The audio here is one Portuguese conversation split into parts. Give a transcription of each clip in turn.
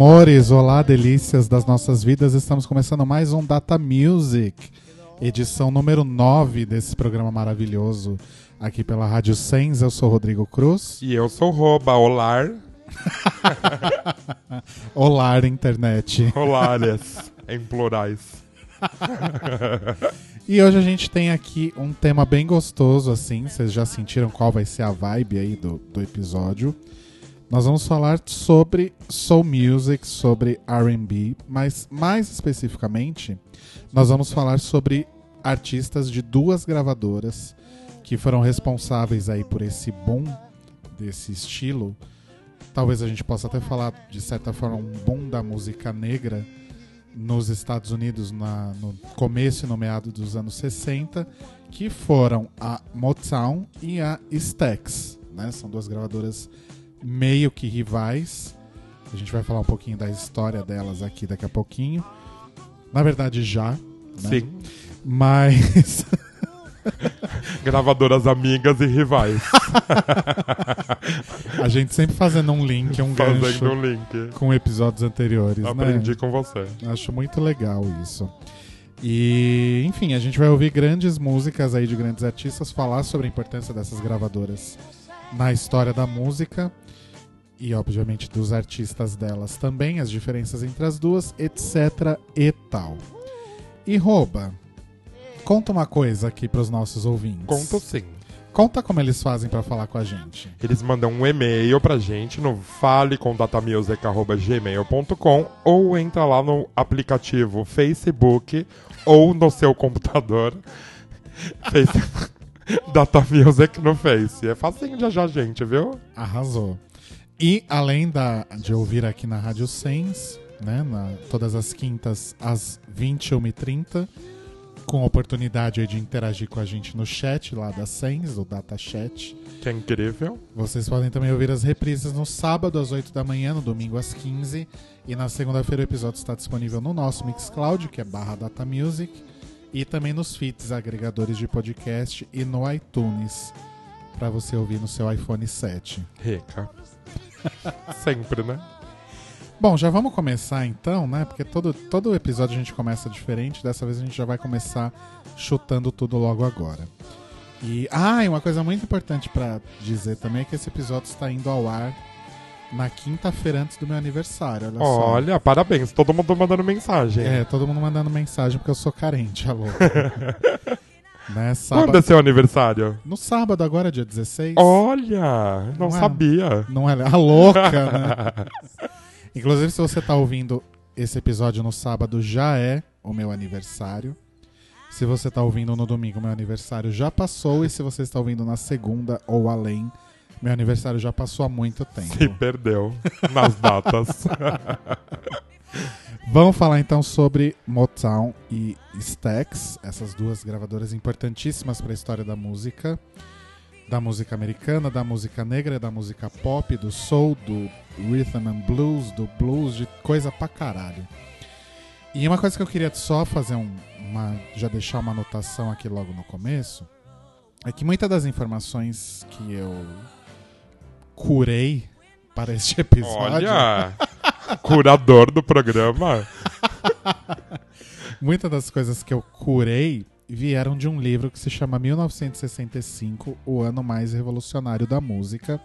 Amores, olá, delícias das nossas vidas. Estamos começando mais um Data Music, edição número 9 desse programa maravilhoso aqui pela Rádio Sens. Eu sou Rodrigo Cruz. E eu sou Roba, Olar. olá, internet. Olares, em plurais. e hoje a gente tem aqui um tema bem gostoso, assim. Vocês já sentiram qual vai ser a vibe aí do, do episódio. Nós vamos falar sobre soul music, sobre R&B, mas mais especificamente, nós vamos falar sobre artistas de duas gravadoras que foram responsáveis aí por esse boom desse estilo. Talvez a gente possa até falar de certa forma um boom da música negra nos Estados Unidos na, no começo e no meado dos anos 60, que foram a Motown e a Stax, né? São duas gravadoras meio que rivais. A gente vai falar um pouquinho da história delas aqui daqui a pouquinho. Na verdade, já. Né? Sim. Mas. Gravadoras amigas e rivais. a gente sempre fazendo um link, um fazendo gancho um link. com episódios anteriores. né? Aprendi né? com você. Acho muito legal isso. E, enfim, a gente vai ouvir grandes músicas aí de grandes artistas falar sobre a importância dessas gravadoras na história da música e obviamente dos artistas delas também, as diferenças entre as duas, etc e tal. E rouba. Conta uma coisa aqui para os nossos ouvintes. Conto sim. Conta como eles fazem para falar com a gente. Eles mandam um e-mail pra gente no faleconDatamusic.gmail.com ou entra lá no aplicativo Facebook ou no seu computador. Facebook. Data Music no Face. É facinho de achar gente, viu? Arrasou. E além da, de ouvir aqui na Rádio Sens, né, na, todas as quintas às 21h30, com oportunidade de interagir com a gente no chat lá da Sens, o Data Chat. Que é incrível. Vocês podem também ouvir as reprises no sábado às 8 da manhã, no domingo às 15 e na segunda-feira o episódio está disponível no nosso Mixcloud, que é barra Data Music e também nos feeds agregadores de podcast e no iTunes para você ouvir no seu iPhone 7. Rica. Sempre, né? Bom, já vamos começar então, né? Porque todo, todo episódio a gente começa diferente. Dessa vez a gente já vai começar chutando tudo logo agora. E ah, e uma coisa muito importante para dizer também é que esse episódio está indo ao ar na quinta-feira antes do meu aniversário. Olha, olha só. parabéns. Todo mundo mandando mensagem. É, todo mundo mandando mensagem porque eu sou carente, alô. né, sábado... Quando é seu aniversário? No sábado, agora, dia 16. Olha, não, não é, sabia. Não é a louca, né? Inclusive, se você tá ouvindo esse episódio no sábado, já é o meu aniversário. Se você tá ouvindo no domingo, meu aniversário já passou. E se você está ouvindo na segunda ou além, meu aniversário já passou há muito tempo. Se perdeu nas datas. Vamos falar então sobre Motown e Stax, essas duas gravadoras importantíssimas para a história da música, da música americana, da música negra, da música pop, do soul, do rhythm and blues, do blues, de coisa pra caralho. E uma coisa que eu queria só fazer um, uma, já deixar uma anotação aqui logo no começo, é que muitas das informações que eu curei para este episódio. Olha! curador do programa. Muitas das coisas que eu curei vieram de um livro que se chama 1965, o ano mais revolucionário da música,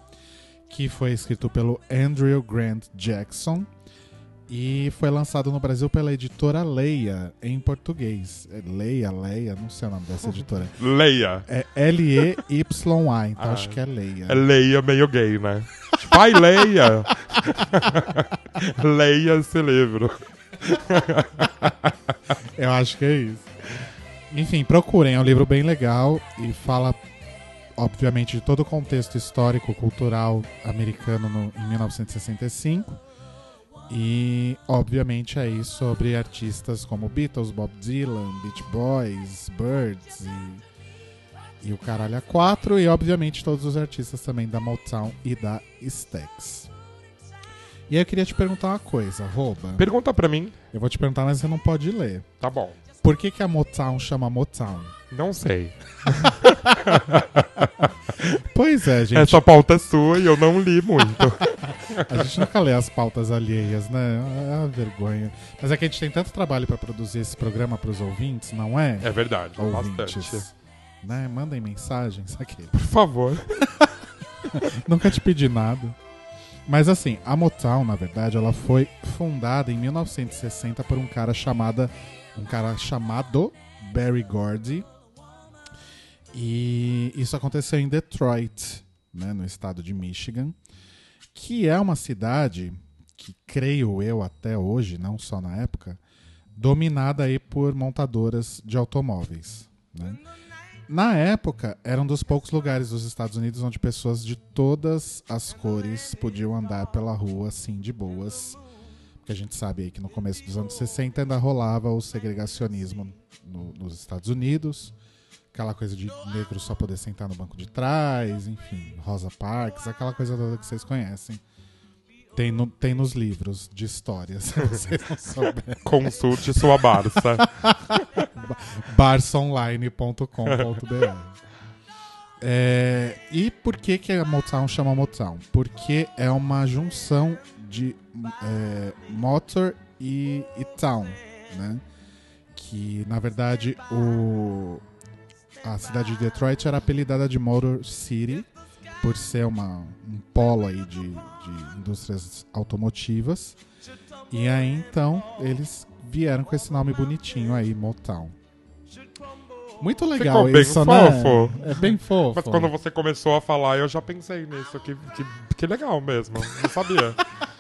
que foi escrito pelo Andrew Grant Jackson e foi lançado no Brasil pela editora Leia, em português. É Leia, Leia, não sei o nome dessa editora. Leia. É L-E-Y-A, então ah, acho que é Leia. É Leia meio gay, né? Pai, leia! leia esse livro. Eu acho que é isso. Enfim, procurem, é um livro bem legal e fala, obviamente, de todo o contexto histórico, cultural americano no, em 1965 e, obviamente, aí sobre artistas como Beatles, Bob Dylan, Beach Boys, Birds e, e o Caralho A4. E, obviamente, todos os artistas também da Motown e da Stax. E aí eu queria te perguntar uma coisa, Rouba. Pergunta pra mim. Eu vou te perguntar, mas você não pode ler. Tá bom. Por que, que a Motown chama Motown? Não sei. Pois é, gente. Essa pauta é sua e eu não li muito. A gente nunca lê as pautas alheias, né? É uma vergonha. Mas é que a gente tem tanto trabalho pra produzir esse programa pros ouvintes, não é? É verdade, bastante. ouvintes. Né? Mandem mensagens aqui. Por favor. Nunca te pedi nada. Mas assim, a Motown, na verdade, ela foi fundada em 1960 por um cara chamada um cara chamado Barry Gordy. E isso aconteceu em Detroit, né, no estado de Michigan, que é uma cidade que creio eu até hoje, não só na época, dominada aí por montadoras de automóveis, né? Na época, era um dos poucos lugares dos Estados Unidos onde pessoas de todas as cores podiam andar pela rua assim de boas. Porque a gente sabe aí que no começo dos anos 60 ainda rolava o segregacionismo no- nos Estados Unidos. Aquela coisa de negro só poder sentar no banco de trás, enfim, Rosa Parks, aquela coisa toda que vocês conhecem. Tem, no- tem nos livros de história, se vocês não souberem. Consulte sua Barça. barsonline.com.br. É, e por que, que a Motown chama Motown? Porque é uma junção de é, motor e, e town, né? Que na verdade o, a cidade de Detroit era apelidada de Motor City por ser uma, um polo aí de, de indústrias automotivas. E aí então eles vieram com esse nome bonitinho aí, Motown. Muito legal Ficou bem isso, né? fofo. É bem fofo. Mas quando você começou a falar, eu já pensei nisso. Que, que, que legal mesmo. Não sabia.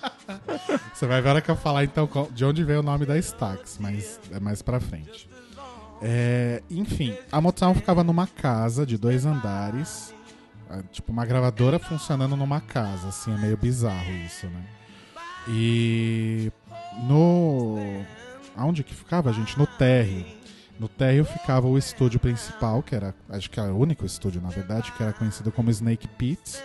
Você vai ver a hora que eu falar então de onde veio o nome da Stax, mas é mais pra frente. É, enfim, a Motown ficava numa casa de dois andares, ah, tipo uma gravadora funcionando numa casa, assim, é meio bizarro isso, né? E no aonde que ficava, gente? No térreo. No térreo ficava o estúdio principal, que era, acho que era o único estúdio, na verdade, que era conhecido como Snake Pit,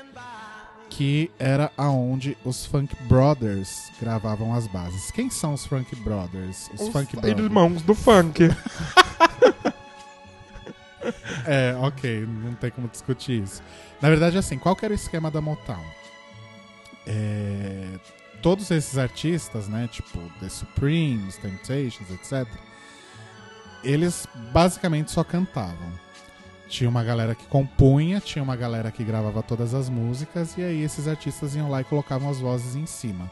que era aonde os Funk Brothers gravavam as bases. Quem são os Funk Brothers? Os, Os Funk Brothers. irmãos do funk. É, ok, não tem como discutir isso. Na verdade, assim, qual que era o esquema da Motown? É, todos esses artistas, né, tipo The Supremes, Temptations, etc., eles basicamente só cantavam. Tinha uma galera que compunha, tinha uma galera que gravava todas as músicas, e aí esses artistas iam lá e colocavam as vozes em cima.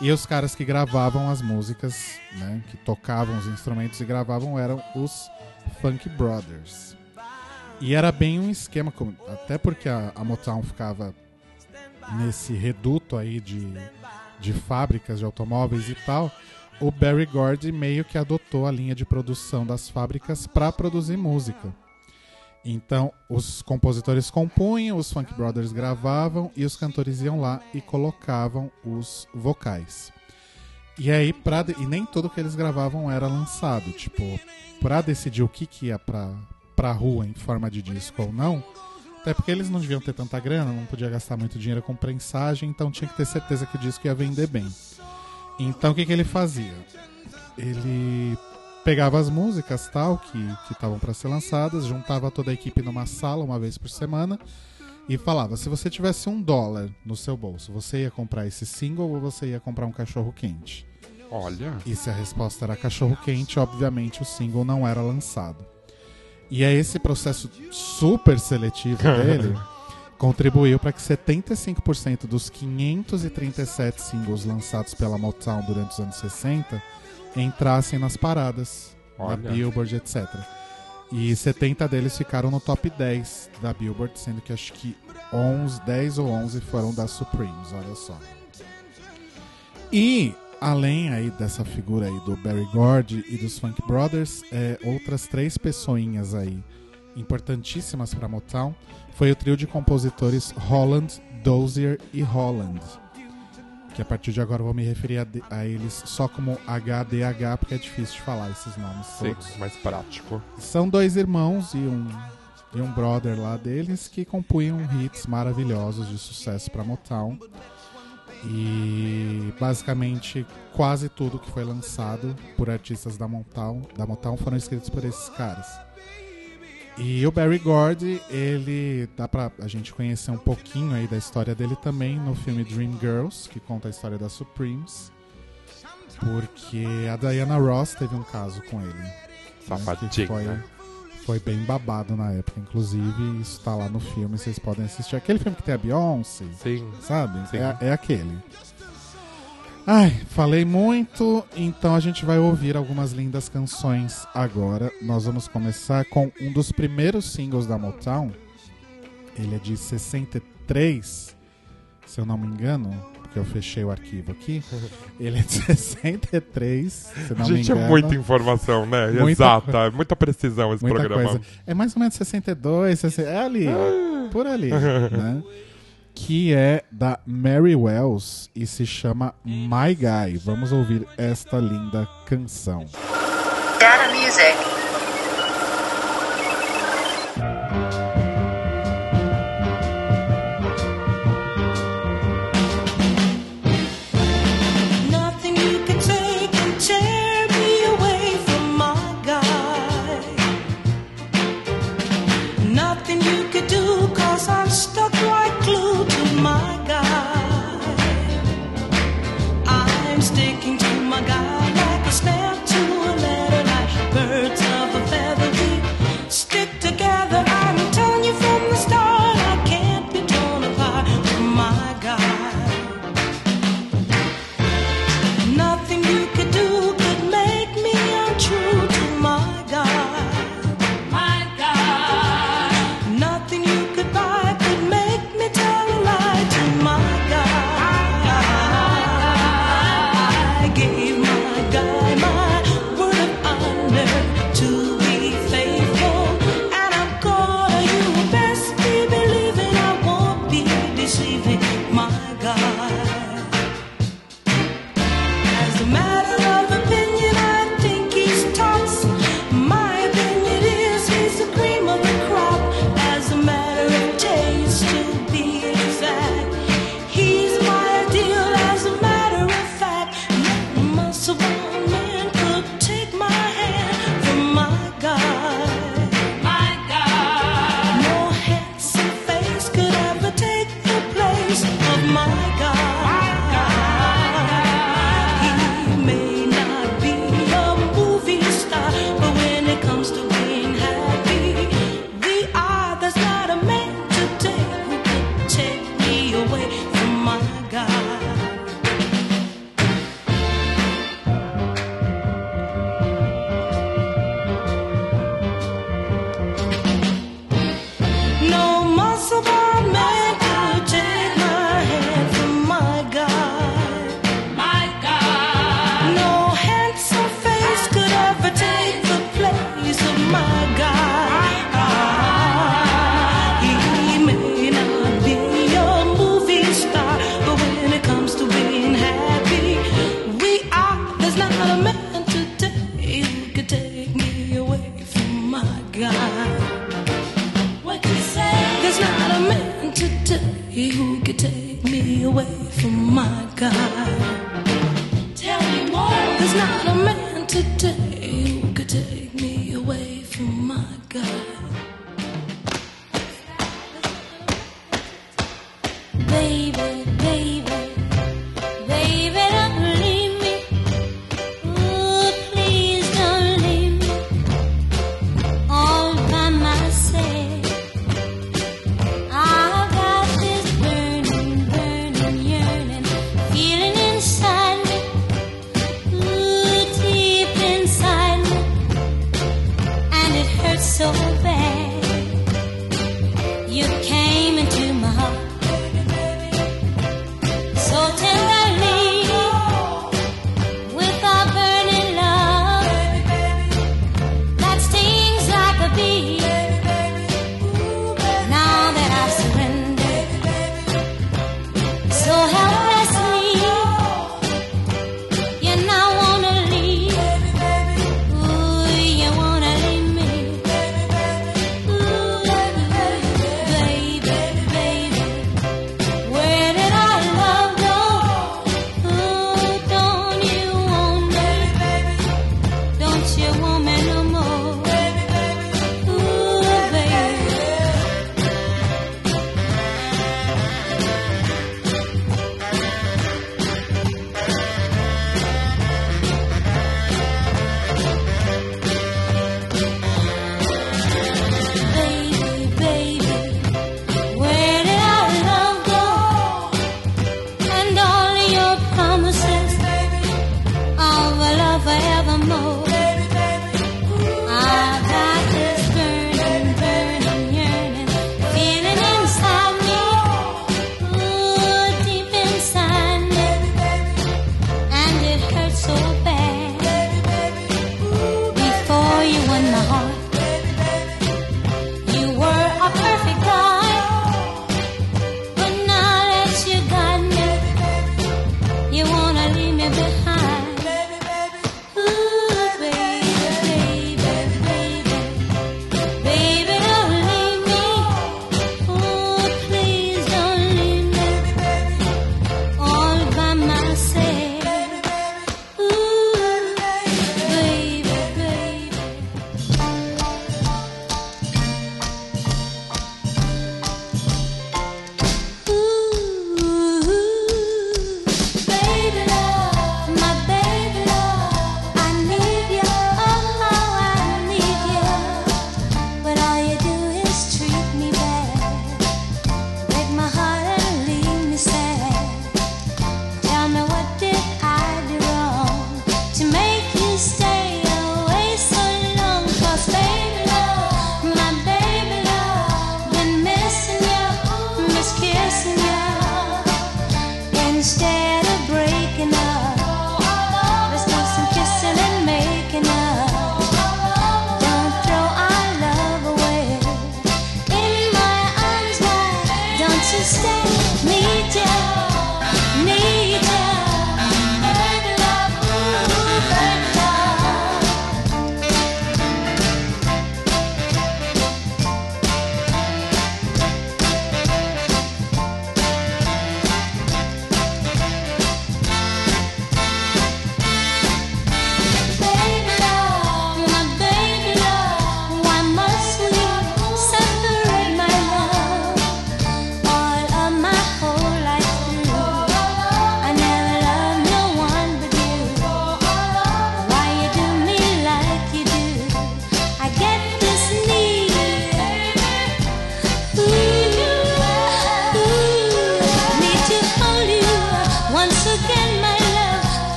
E os caras que gravavam as músicas, né, que tocavam os instrumentos e gravavam, eram os Funk Brothers. E era bem um esquema, até porque a, a Motown ficava nesse reduto aí de, de fábricas de automóveis e tal, o Barry Gordy meio que adotou a linha de produção das fábricas para produzir música. Então, os compositores compunham, os Funk Brothers gravavam e os cantores iam lá e colocavam os vocais. E aí, pra, e nem tudo que eles gravavam era lançado. Tipo, pra decidir o que, que ia pra, pra rua em forma de disco ou não, até porque eles não deviam ter tanta grana, não podia gastar muito dinheiro com prensagem, então tinha que ter certeza que o disco ia vender bem. Então o que, que ele fazia? Ele pegava as músicas tal que estavam para ser lançadas, juntava toda a equipe numa sala uma vez por semana e falava: se você tivesse um dólar no seu bolso, você ia comprar esse single ou você ia comprar um cachorro quente? Olha. E se a resposta era cachorro quente, obviamente o single não era lançado. E é esse processo super seletivo dele contribuiu para que 75% dos 537 singles lançados pela Motown durante os anos 60 entrassem nas paradas da Olha. Billboard, etc. E 70 deles ficaram no top 10 da Billboard, sendo que acho que 11, 10 ou 11 foram das Supremes, olha só. E além aí dessa figura aí do Barry Gordy e dos Funk Brothers, é, outras três pessoinhas aí importantíssimas para Motown foi o trio de compositores Holland, Dozier e Holland que a partir de agora eu vou me referir a, a, eles só como HDH, porque é difícil de falar esses nomes Sim, todos. mais prático. São dois irmãos e um, e um brother lá deles que compunham hits maravilhosos de sucesso para Motown. E basicamente quase tudo que foi lançado por artistas da Motown, da Motown foram escritos por esses caras. E o Barry Gordy, ele dá pra a gente conhecer um pouquinho aí da história dele também no filme Dream Girls, que conta a história da Supremes. Porque a Diana Ross teve um caso com ele. Né? Safadinho, foi, né? foi bem babado na época, inclusive. Isso tá lá no filme, vocês podem assistir. Aquele filme que tem a Beyoncé, Sim. sabe? Sim. É, é aquele. Ai, falei muito, então a gente vai ouvir algumas lindas canções agora. Nós vamos começar com um dos primeiros singles da Motown. Ele é de 63, se eu não me engano, porque eu fechei o arquivo aqui. Ele é de 63, se não gente, me é engano. é muita informação, né? Muita, Exata, é muita precisão esse muita programa. Coisa. É mais ou menos 62, 60, é ali, ah. por ali, né? que é da Mary Wells e se chama My Guy. Vamos ouvir esta linda canção. Data Music.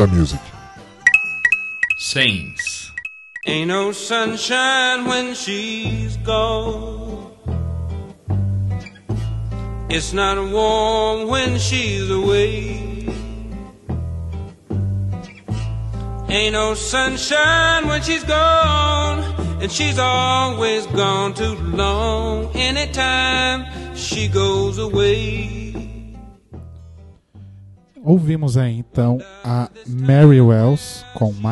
Data Music. Saints. Ain't no sunshine when she's gone. It's not warm when she's away. Ain't no sunshine when she's gone. And she's always gone too long. Anytime she goes away. Ouvimos aí então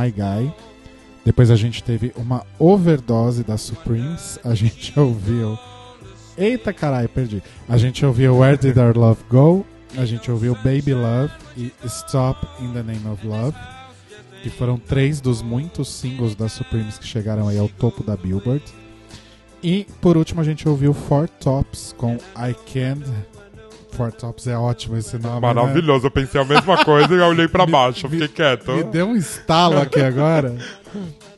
My Guy. Depois a gente teve uma overdose da Supremes. A gente ouviu. Eita caralho, perdi. A gente ouviu Where Did Our Love Go? A gente ouviu Baby Love e Stop in the Name of Love. Que foram três dos muitos singles da Supremes que chegaram aí ao topo da Billboard. E por último a gente ouviu Four Tops com I Can't. Four Tops é ótimo esse nome. né? Maravilhoso, eu pensei a mesma coisa e olhei pra baixo, eu fiquei quieto. Me deu um estalo aqui agora.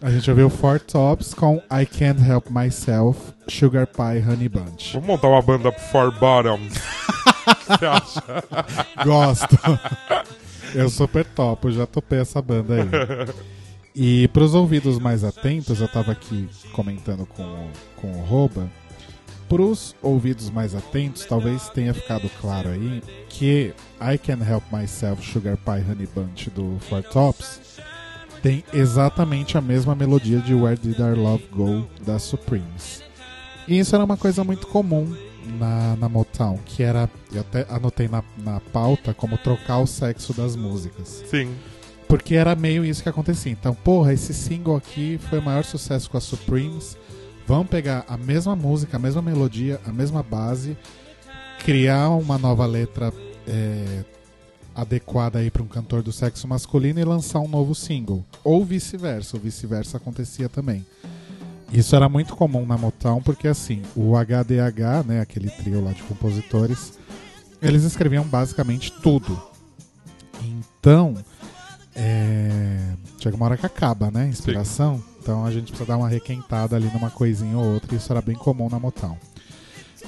A gente ouviu Four Tops com I Can't Help Myself, Sugar Pie Honey Bunch. Vamos montar uma banda Four Bottoms. O que você acha? Gosto. Eu super topo, já topei essa banda aí. E pros ouvidos mais atentos, eu tava aqui comentando com, o- com o Roba. Pros ouvidos mais atentos, talvez tenha ficado claro aí que I Can't Help Myself, Sugar Pie Honey Bunch do Four Tops tem exatamente a mesma melodia de Where Did Our Love Go da Supremes. E isso era uma coisa muito comum na, na Motown, que era, eu até anotei na, na pauta como trocar o sexo das músicas. Sim. Porque era meio isso que acontecia. Então, porra, esse single aqui foi o maior sucesso com a Supremes. Vamos pegar a mesma música, a mesma melodia, a mesma base, criar uma nova letra é, adequada aí para um cantor do sexo masculino e lançar um novo single. Ou vice-versa, ou vice-versa acontecia também. Isso era muito comum na Motown, porque assim, o HDH, né, aquele trio lá de compositores, eles escreviam basicamente tudo. Então, é... chega uma hora que acaba, né, inspiração. Então a gente precisa dar uma requentada ali numa coisinha ou outra, e isso era bem comum na Motown.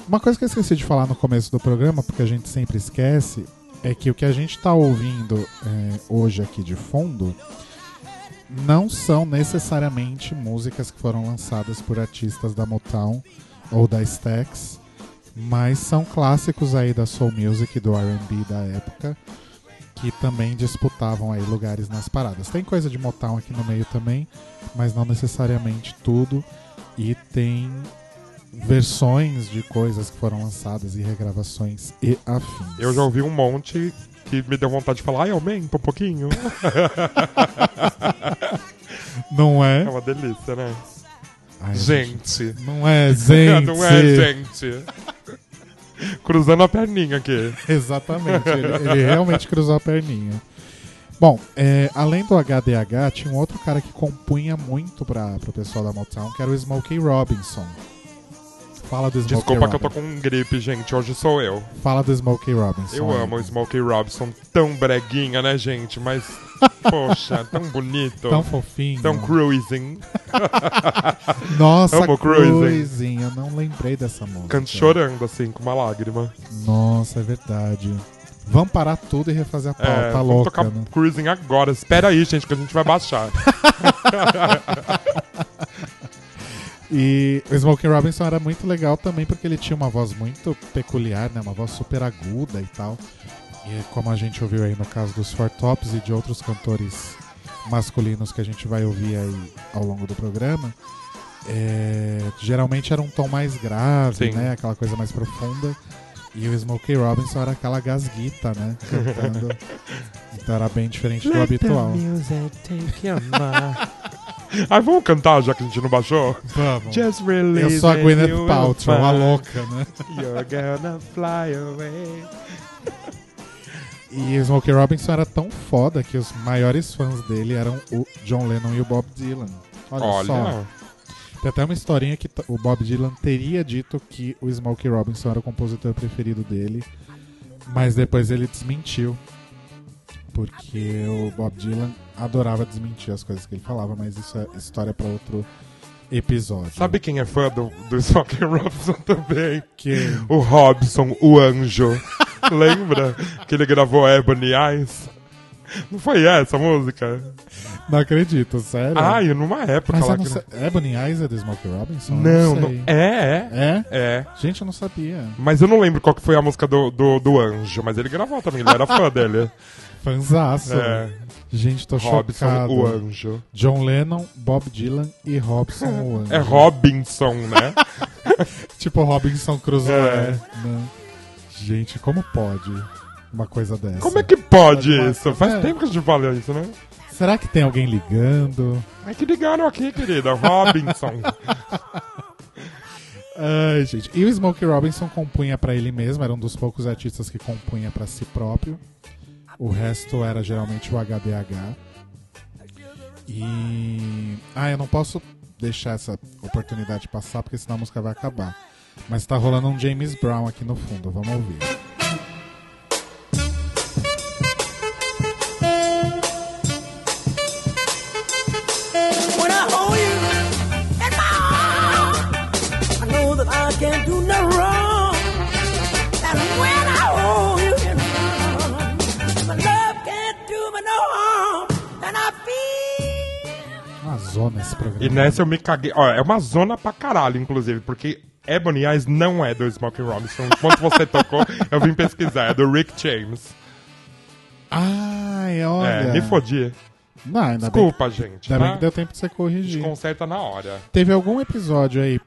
Uma coisa que eu esqueci de falar no começo do programa, porque a gente sempre esquece, é que o que a gente está ouvindo é, hoje aqui de fundo não são necessariamente músicas que foram lançadas por artistas da Motown ou da Stax, mas são clássicos aí da soul music do R&B da época que também disputavam aí lugares nas paradas. Tem coisa de Motown aqui no meio também, mas não necessariamente tudo e tem versões de coisas que foram lançadas e regravações e afins. Eu já ouvi um monte que me deu vontade de falar, ai, aumenta um pouquinho. Não é? É uma delícia, né? Ai, Gente. Não é, gente. Não é, gente. Cruzando a perninha aqui. Exatamente, ele, ele realmente cruzou a perninha. Bom, é, além do HDH, tinha um outro cara que compunha muito para o pessoal da Motown, que era o Smokey Robinson. Fala do Smokey Desculpa que eu tô Robinson. com gripe, gente. Hoje sou eu. Fala do Smokey Robinson. Eu amo o Smokey Robinson. Tão breguinha, né, gente? Mas, poxa, tão bonito. Tão fofinho. Tão cruising. Nossa, Amo Cruising. Cruising. Eu não lembrei dessa música. Canto chorando, assim, com uma lágrima. Nossa, é verdade. Vamos parar tudo e refazer a pauta. É, tá vamos louca, tocar né? cruising agora. Espera aí, gente, que a gente vai baixar. E o Smokey Robinson era muito legal também porque ele tinha uma voz muito peculiar, né? Uma voz super aguda e tal. E como a gente ouviu aí no caso dos Four Tops e de outros cantores masculinos que a gente vai ouvir aí ao longo do programa, é, geralmente era um tom mais grave, Sim. né? Aquela coisa mais profunda. E o Smokey Robinson era aquela gasguita, né? Cantando. então era bem diferente do habitual. Ai, vamos cantar já que a gente não baixou? Vamos. Just release Eu sou a Gwyneth Paltrow, a find louca, né? You're gonna fly away. E Smokey Robinson era tão foda que os maiores fãs dele eram o John Lennon e o Bob Dylan. Olha, Olha, só. Tem até uma historinha que o Bob Dylan teria dito que o Smokey Robinson era o compositor preferido dele, mas depois ele desmentiu. Porque o Bob Dylan adorava desmentir as coisas que ele falava, mas isso é história pra outro episódio. sabe quem é fã do, do Smokey Robinson também? que O Robson, o anjo. Lembra que ele gravou Ebony Eyes? Não foi essa a música? Não acredito, sério. Ah, e numa época Mas lá não que... sei. Ebony Eyes é do Smokey Robinson? Não, não, não. É, é. É? É. Gente, eu não sabia. Mas eu não lembro qual que foi a música do, do, do Anjo, mas ele gravou também, ele era fã dele. Fanzaço. É. Gente, tô Robson, chocado. o Anjo. John Lennon, Bob Dylan e Robson o Anjo. É Robinson, né? Tipo Robinson Crusoe. É. né? Gente, como pode uma coisa dessa? Como é que pode Pode isso? Faz é. tempo que a gente fala isso, né? Será que tem alguém ligando? É que ligaram aqui, querida. Robinson. Ai, gente. E o Smokey Robinson compunha pra ele mesmo, era um dos poucos artistas que compunha pra si próprio. O resto era geralmente o HDH. E. Ah, eu não posso deixar essa oportunidade passar, porque senão a música vai acabar. Mas tá rolando um James Brown aqui no fundo, vamos ouvir. Zona esse programa. E nessa eu me caguei. Ó, é uma zona pra caralho, inclusive, porque Ebony Eyes não é do Smokey Robinson. Enquanto você tocou, eu vim pesquisar. É do Rick James. Ai, olha. É, me fodi. Não, ainda Desculpa, gente. bem, ainda bem tá? que deu tempo de você corrigir. Conserta na hora. Teve algum episódio aí,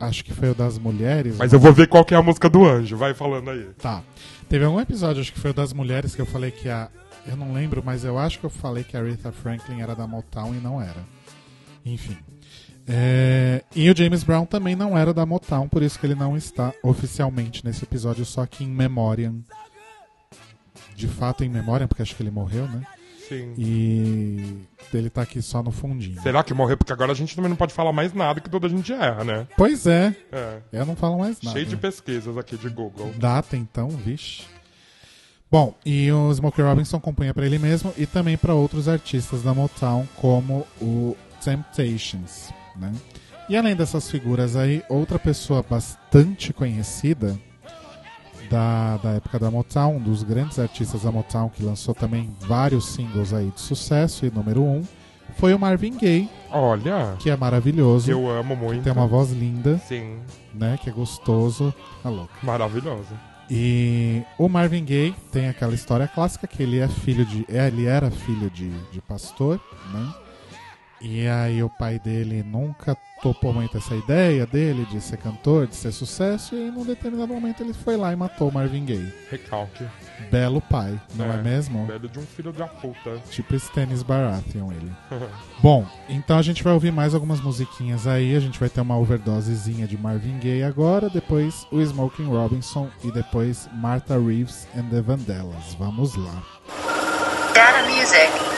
acho que foi o das mulheres. Mas eu vou ver qual que é a música do anjo. Vai falando aí. Tá. Teve algum episódio, acho que foi o das mulheres, que eu falei que a. Eu não lembro, mas eu acho que eu falei que a Aretha Franklin era da Motown e não era. Enfim. É, E o James Brown também não era da Motown, por isso que ele não está oficialmente nesse episódio, só que em memoriam. De fato, em memória, porque acho que ele morreu, né? Sim. E ele tá aqui só no fundinho. Será que morreu? Porque agora a gente também não pode falar mais nada que toda a gente erra, né? Pois é, É. eu não falo mais nada. Cheio de pesquisas aqui de Google. Data, então, vixe. Bom, e o Smokey Robinson compunha pra ele mesmo e também pra outros artistas da Motown, como o Temptations, né? E além dessas figuras aí, outra pessoa bastante conhecida da, da época da Motown, um dos grandes artistas da Motown, que lançou também vários singles aí de sucesso e número um, foi o Marvin Gaye, Olha, que é maravilhoso, eu amo muito. tem uma voz linda, Sim, né? Que é gostoso. Tá louco. maravilhoso. E o Marvin Gaye tem aquela história clássica que ele é filho de. ele era filho de, de pastor, né? E aí o pai dele nunca topou muito essa ideia dele de ser cantor, de ser sucesso, e num determinado momento ele foi lá e matou o Marvin Gaye. Recalque. Belo pai, não é, É, mesmo? Velho de um filho da puta. Tipo Stannis Baratheon ele. Bom, então a gente vai ouvir mais algumas musiquinhas aí. A gente vai ter uma overdosezinha de Marvin Gaye agora, depois o Smoking Robinson e depois Martha Reeves and the Vandellas. Vamos lá. Data music.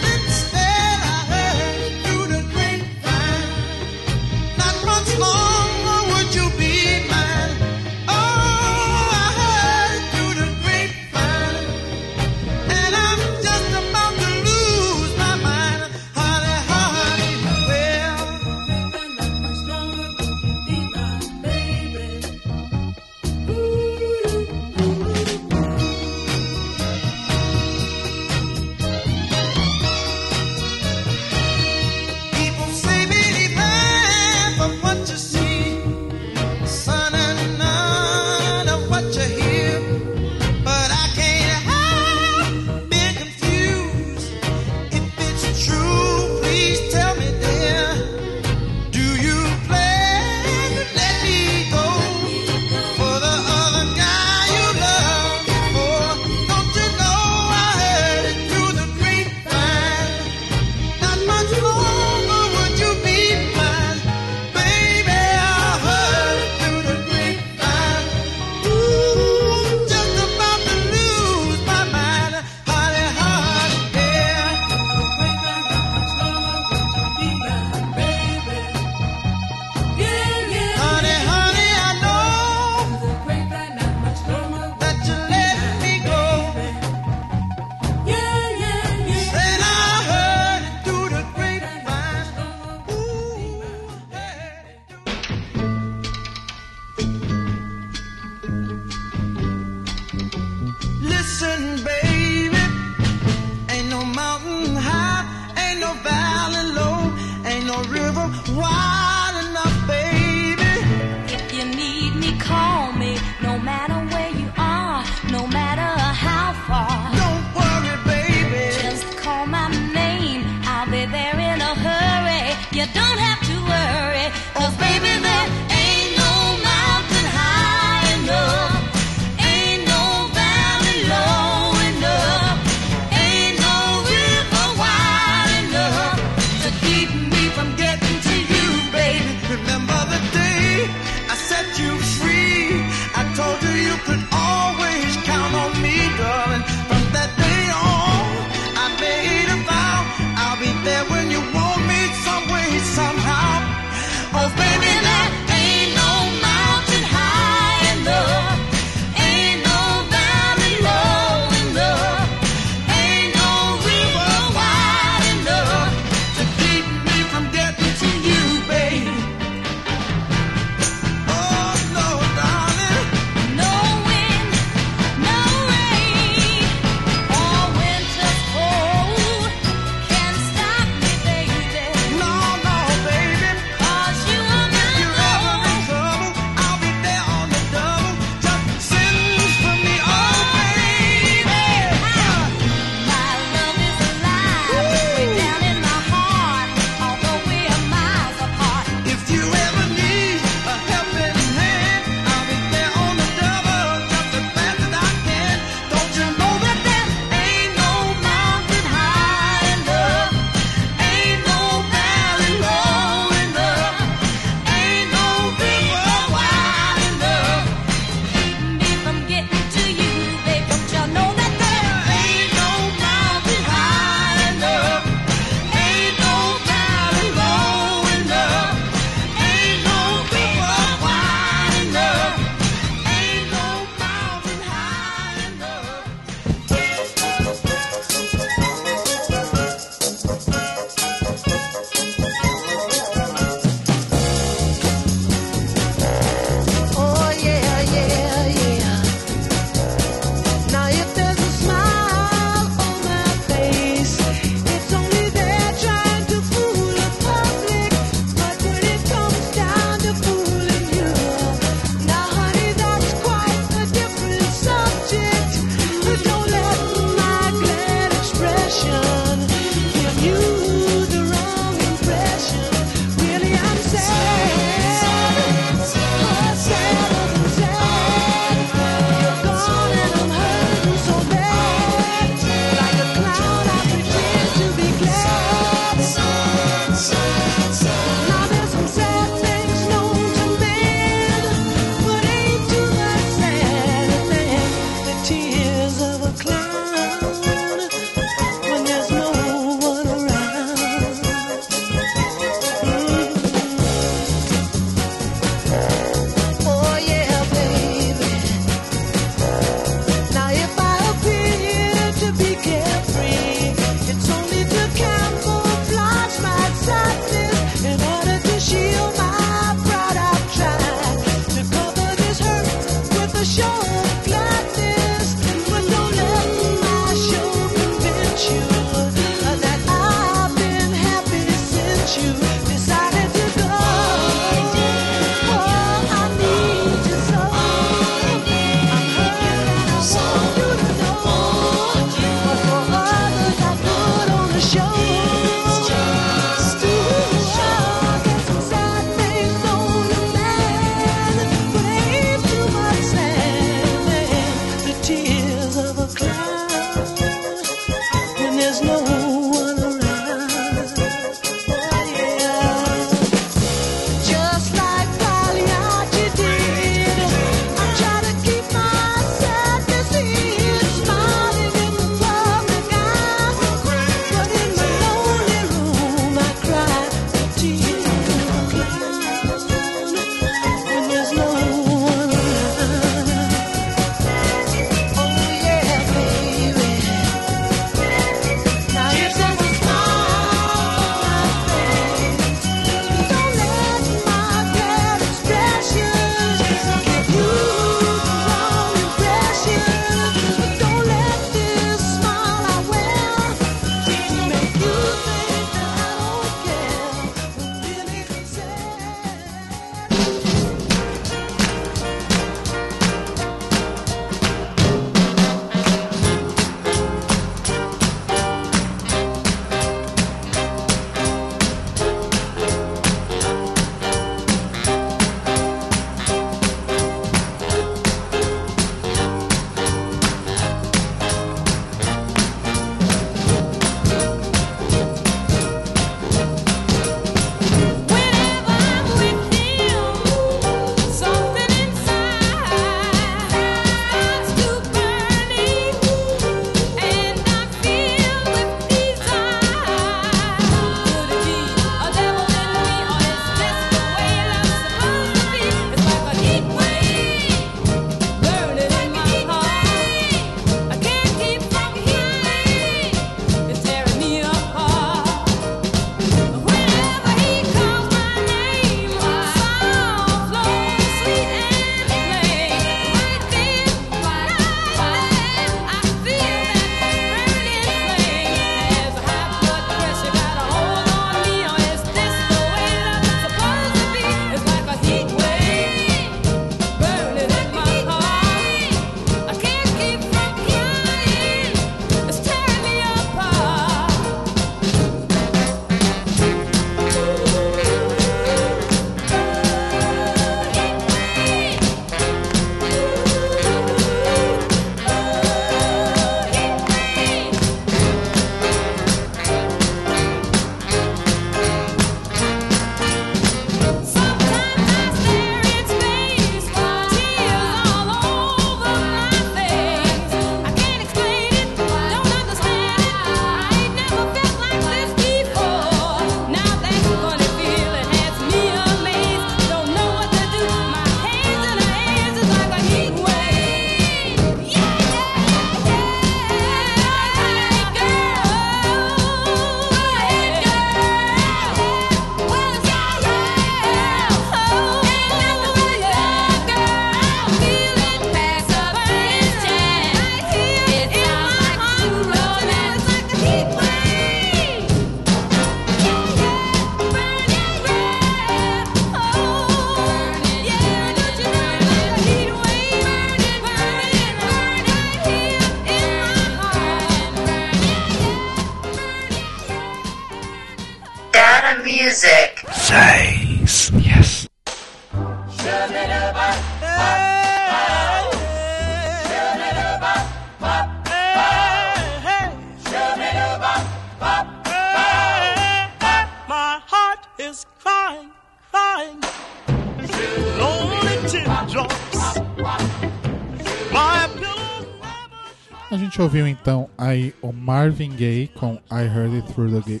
It Through the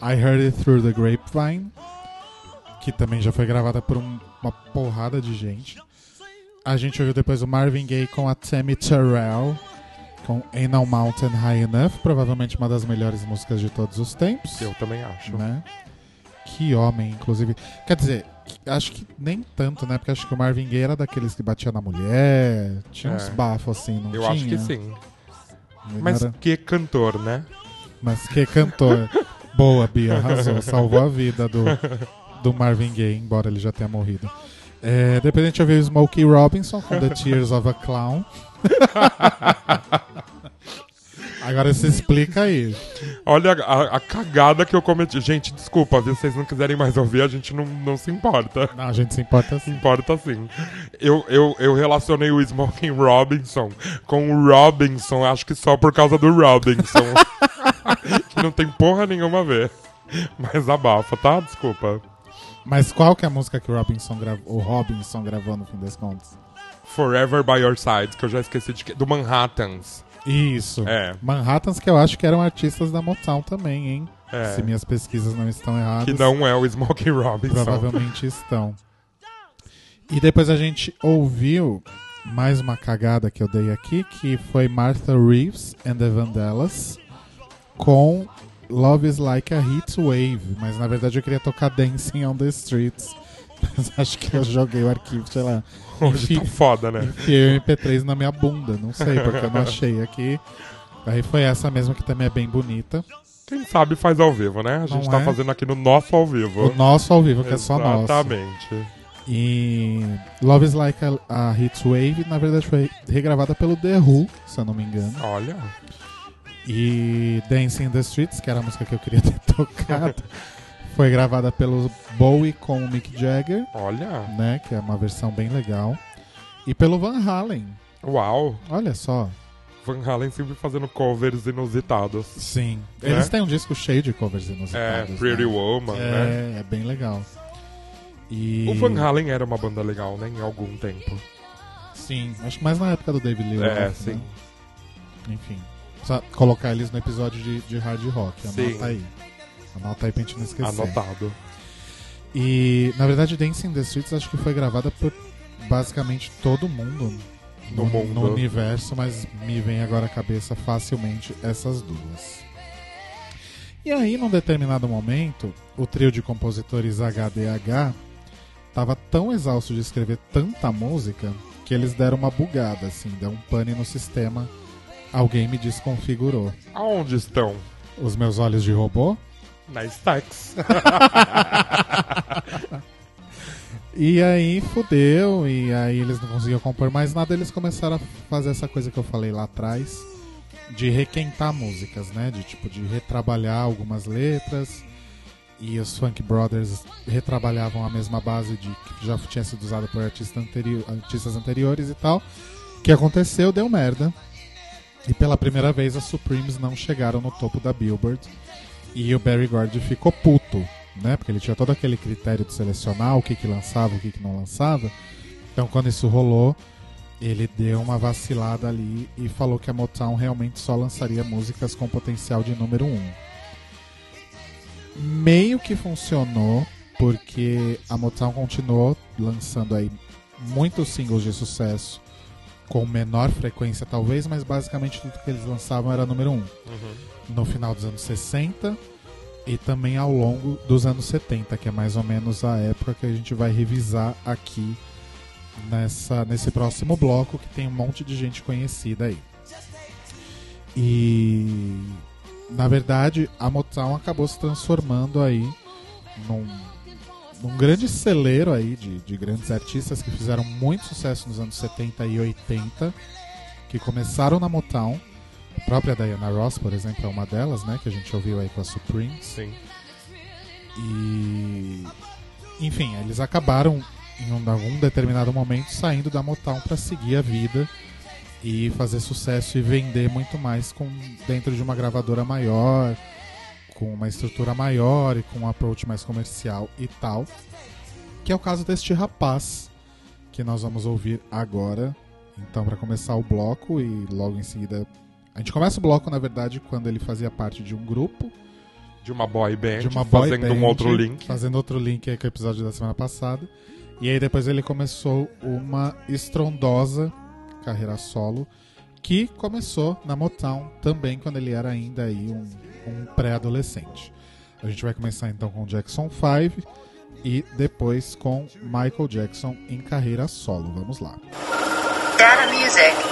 I Heard It Through the Grapevine, que também já foi gravada por um- uma porrada de gente. A gente ouviu depois o Marvin Gaye com a Tammy Terrell com Ain't No Mountain High Enough, provavelmente uma das melhores músicas de todos os tempos. Eu também acho. né? Que homem, inclusive. Quer dizer, acho que nem tanto, né? Porque acho que o Marvin Gaye era daqueles que batia na mulher. Tinha uns É. bafos assim, não Eu tinha? acho que sim. Mas era- que cantor, né? Mas que cantor. Boa, Bia, arrasou. Salvou a vida do, do Marvin Gaye, embora ele já tenha morrido. É, depois a gente ouviu Smokey Robinson com The Tears of a Clown. Agora se explica aí. Olha a, a cagada que eu cometi. Gente, desculpa, viu? Se vocês não quiserem mais ouvir, a gente não, não se importa. Não, a gente se importa Se assim. importa sim. Eu, eu, eu relacionei o Smoking Robinson com o Robinson, acho que só por causa do Robinson. que não tem porra nenhuma a ver. Mas abafa, tá? Desculpa. Mas qual que é a música que o Robinson gravou, o Robinson gravou no fim das contas? Forever by Your Side, que eu já esqueci de que. Do Manhattans. Isso. É. Manhattans que eu acho que eram artistas da Motown também, hein? É. Se minhas pesquisas não estão erradas. Que não é o Smoking Robinson. Provavelmente estão. E depois a gente ouviu mais uma cagada que eu dei aqui, que foi Martha Reeves and the Vandellas com Love is Like a Heat Wave. Mas na verdade eu queria tocar Dancing on the Streets. Mas acho que eu joguei o arquivo, sei lá. Hoje tá foda, né? Enfiei o MP3 na minha bunda. Não sei, porque eu não achei aqui. Aí foi essa mesmo que também é bem bonita. Quem sabe faz ao vivo, né? A gente Não tá é? fazendo aqui no nosso ao vivo. O nosso ao vivo, que é só nosso. Exatamente. E Love is Like a, a Wave, na verdade, foi regravada pelo The Who, se eu não me engano. Olha. E Dancing in the Streets, que era a música que eu queria ter tocado, foi gravada pelo Bowie com o Mick Jagger, Olha. né? Que é uma versão bem legal. E pelo Van Halen. Uau. Olha só. Van Halen sempre fazendo covers inusitados. Sim. Né? Eles têm um disco cheio de covers É, inusitados. Pretty né? Woman, né? É, é bem legal. E... O Van Halen era uma banda legal, né? Em algum tempo. Sim, acho que mais na época do David Lee É, sim. né? Enfim. Só colocar eles no episódio de, de hard rock. Anota Sim. aí. Anota aí pra gente não esquecer. Anotado. E, na verdade, Dancing in the Streets acho que foi gravada por basicamente todo mundo No mundo. no universo, mas me vem agora à cabeça facilmente essas duas. E aí, num determinado momento, o trio de compositores HDH tava tão exausto de escrever tanta música que eles deram uma bugada, assim, deu um pane no sistema. Alguém me desconfigurou. Aonde estão? Os meus olhos de robô? Na Stax. E aí fudeu, e aí eles não conseguiam compor mais nada, eles começaram a fazer essa coisa que eu falei lá atrás, de requentar músicas, né? De tipo, de retrabalhar algumas letras. E os Funk Brothers retrabalhavam a mesma base de que já tinha sido usada por artista anteri- artistas anteriores e tal. O que aconteceu? Deu merda. E pela primeira vez as Supremes não chegaram no topo da Billboard. E o Barry Gordy ficou puto, né? Porque ele tinha todo aquele critério de selecionar o que, que lançava, o que, que não lançava. Então, quando isso rolou, ele deu uma vacilada ali e falou que a Motown realmente só lançaria músicas com potencial de número 1. Um. Meio que funcionou, porque a Motown continuou lançando aí muitos singles de sucesso com menor frequência, talvez, mas basicamente tudo que eles lançavam era número 1. Um no final dos anos 60 e também ao longo dos anos 70, que é mais ou menos a época que a gente vai revisar aqui nessa, nesse próximo bloco, que tem um monte de gente conhecida aí. E na verdade a Motown acabou se transformando aí num, num grande celeiro aí de, de grandes artistas que fizeram muito sucesso nos anos 70 e 80, que começaram na Motown. A própria Diana Ross, por exemplo, é uma delas, né? Que a gente ouviu aí com a Supremes. Sim. E. Enfim, eles acabaram em um- algum determinado momento saindo da Motown para seguir a vida e fazer sucesso e vender muito mais com dentro de uma gravadora maior, com uma estrutura maior e com um approach mais comercial e tal. Que é o caso deste rapaz que nós vamos ouvir agora. Então, para começar o bloco e logo em seguida. A gente começa o bloco, na verdade, quando ele fazia parte de um grupo, De uma boy band, de uma boy fazendo um band, outro link. Fazendo outro link aí com o episódio da semana passada. E aí depois ele começou uma estrondosa carreira solo, que começou na Motown também quando ele era ainda aí um, um pré-adolescente. A gente vai começar então com Jackson 5 e depois com Michael Jackson em carreira solo. Vamos lá. Data Music.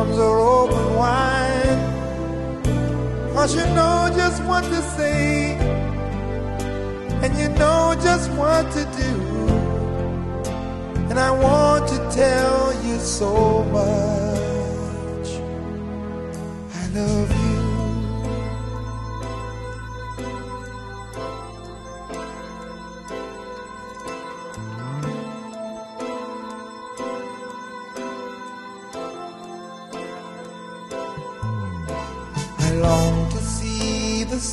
arms are open wide. Cause you know just what to say. And you know just what to do. And I want to tell you so much. I love you.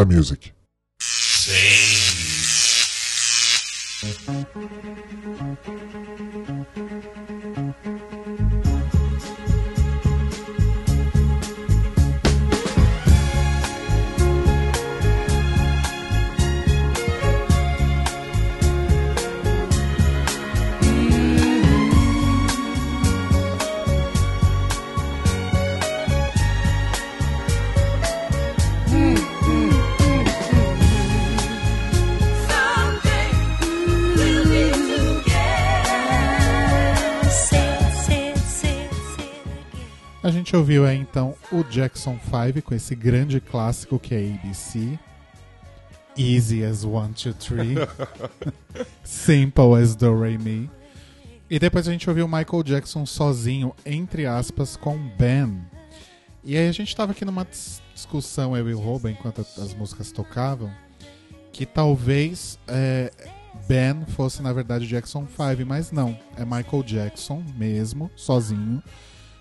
Data Music. Ouviu aí então o Jackson 5 com esse grande clássico que é ABC. Easy as 1, 2, 3. Simple as Do, Re, Mi. E depois a gente ouviu o Michael Jackson sozinho, entre aspas, com Ben. E aí a gente tava aqui numa dis- discussão, eu e o Rouba, enquanto as músicas tocavam, que talvez é, Ben fosse na verdade Jackson 5, mas não. É Michael Jackson mesmo, sozinho.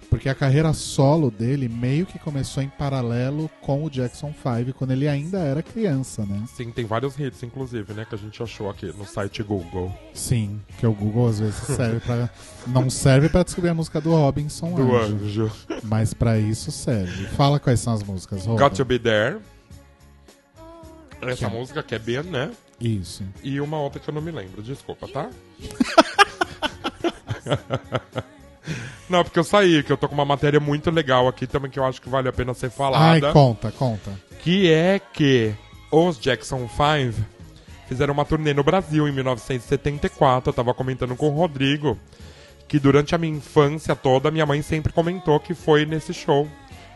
Porque a carreira solo dele meio que começou em paralelo com o Jackson 5, quando ele ainda era criança, né? Sim, tem vários hits, inclusive, né, que a gente achou aqui no site Google. Sim, que o Google às vezes serve para não serve pra descobrir a música do Robinson Do Anjo, Anjo. mas pra isso serve. Fala quais são as músicas. Got to Be There. Essa Que é- música que é Ben, né? Isso. E uma outra que eu não me lembro, desculpa, tá? não, porque eu saí, que eu tô com uma matéria muito legal aqui também que eu acho que vale a pena ser Ai, falada. conta, conta. que é que os Jackson 5 fizeram uma turnê no Brasil em 1974. Eu tava comentando com o Rodrigo que durante a minha infância toda, minha mãe sempre comentou que foi nesse show.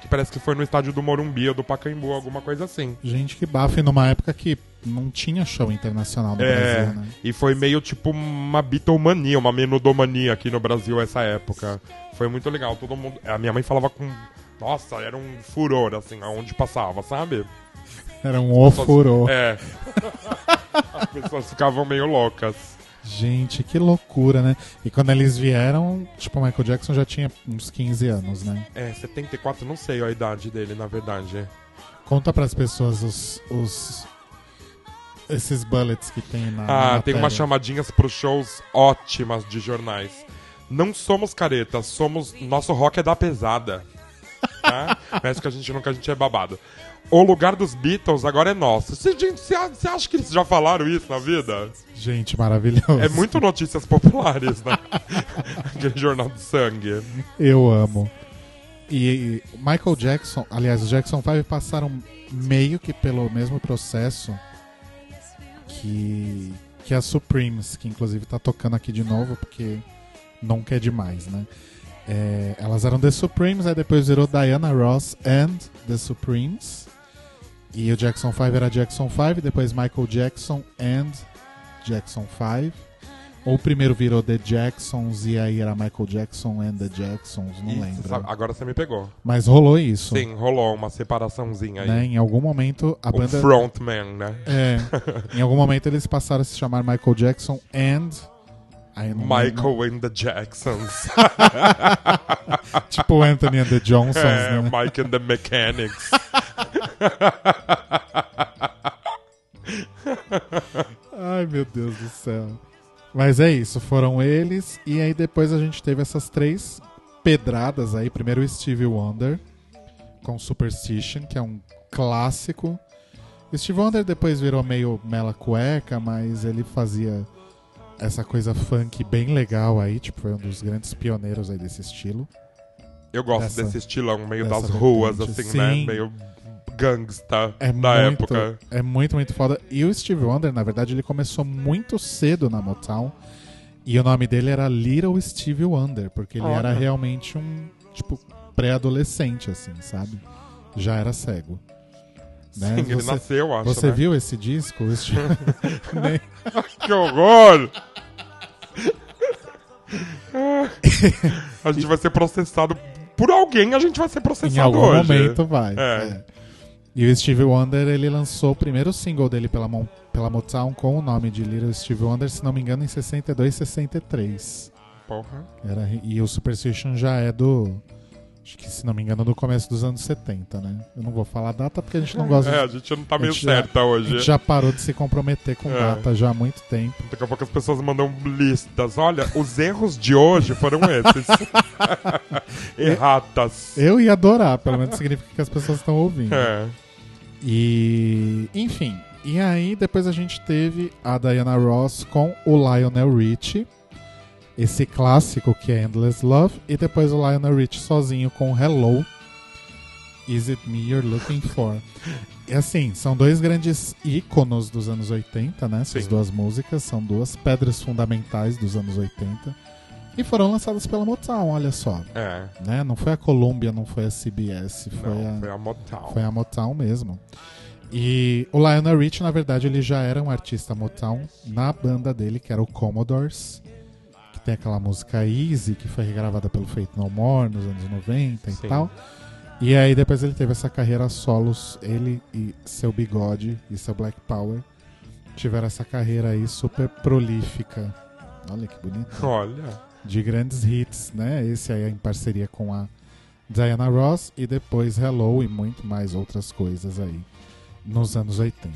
Que parece que foi no estádio do Morumbi ou do Pacaembu, alguma coisa assim. Gente que bafo e numa época que não tinha show internacional no É, Brasil, né? e foi meio tipo uma Beatlemania, uma menudomania aqui no Brasil essa época. Foi muito legal, todo mundo... A minha mãe falava com... Nossa, era um furor, assim, aonde passava, sabe? Era um ofurô. É. As pessoas ficavam meio loucas. Gente, que loucura, né? E quando eles vieram, tipo, o Michael Jackson já tinha uns 15 anos, né? É, 74, não sei a idade dele, na verdade. Conta pras pessoas os, os esses bullets que tem na. na Ah, tem matéria. umas chamadinhas pros shows ótimas de jornais. Não somos caretas, somos. Nosso rock é da pesada. Tá? Parece que a gente nunca a gente é babado. O lugar dos Beatles agora é nosso. Você você- você acha que eles já falaram isso na vida? Gente, maravilhoso. É muito notícias populares, né? Aquele jornal de sangue. Eu amo. E, e Michael Jackson, aliás, os Jackson 5 passaram meio que pelo mesmo processo que, que a Supremes, que inclusive tá tocando aqui de novo, porque nunca é demais, né? É, elas eram The Supremes, aí depois virou Diana Ross and The Supremes. E o Jackson 5 era Jackson 5, depois Michael Jackson and Jackson 5. Ou primeiro virou The Jacksons e aí era Michael Jackson and The Jacksons, não Isso, lembro. sabe, agora você me pegou. Mas rolou isso. Sim, rolou uma separaçãozinha aí. Né? Em algum momento a O banda. frontman, né? É. em algum momento eles passaram a se chamar Michael Jackson and. Michael and the Jacksons. Tipo Anthony and the Johnsons, é, né? Mike and the Mechanics. Ai, meu Deus do céu. Mas é isso, foram eles. E aí depois a gente teve essas três pedradas aí. Primeiro o Stevie Wonder com Superstition, que é um clássico. O Stevie Wonder depois virou meio mela cueca, mas ele fazia essa coisa funk bem legal aí. Tipo, foi um dos grandes pioneiros aí desse estilo. Eu gosto Dessa- desse estilão meio das ruas, vertente. assim, né? Sim. Meio gangsta É da muito, época. É muito, muito foda. E o Steve Wonder, na verdade, ele começou muito cedo na Motown. E o nome dele era Little Steve Wonder, porque ele Olha. era realmente um, tipo, pré-adolescente, assim, sabe? Já era cego. Né? Sim, ele Você- nasceu, eu acho, Você né? viu esse disco? O Steve- Que horror! a gente vai ser processado por alguém, a gente vai ser processado em algum hoje. momento vai. É. é. E o Steve Wonder, ele lançou o primeiro single dele pela, Mon- pela Motown com o nome de Little Steve Wonder, se não me engano, em 62, 63. Porra. Era, e o Superstition já é do. Acho que, se não me engano, do começo dos anos 70, né? Eu não vou falar a data porque a gente não gosta É, a gente não tá meio gente já- certa A hoje. gente já parou de se comprometer com É. data já há muito tempo. Daqui a pouco as pessoas mandam listas. Olha, os erros de hoje foram esses. Erratas. Eu ia adorar, pelo menos significa que as pessoas estão ouvindo. É. E. Enfim. E aí, depois a gente teve a Diana Ross com o Lionel Richie. Esse clássico que é Endless Love. E depois o Lionel Richie sozinho com Hello. Is It Me You're Looking For? E assim, são dois grandes íconos dos anos 80, né? Essas Sim. duas músicas são duas pedras fundamentais dos anos 80. E foram lançadas pela Motown, olha só. É. Né? Não foi a Columbia, não foi a CBS, foi Não, a. foi a Motown. Foi a Motown mesmo. E o Lionel Richie, na verdade, ele já era um artista Motown na banda dele, que era o Commodores, tem aquela música Easy, que foi regravada pelo Faith No More nos anos 90 Sim. e tal. E aí depois ele teve essa carreira solos, ele e seu Bigode e seu Black Power tiveram essa carreira aí super prolífica. Olha que bonito Olha. de grandes hits, né? Esse aí é em parceria com a Diana Ross e depois Hello e muito mais outras coisas aí nos anos 80.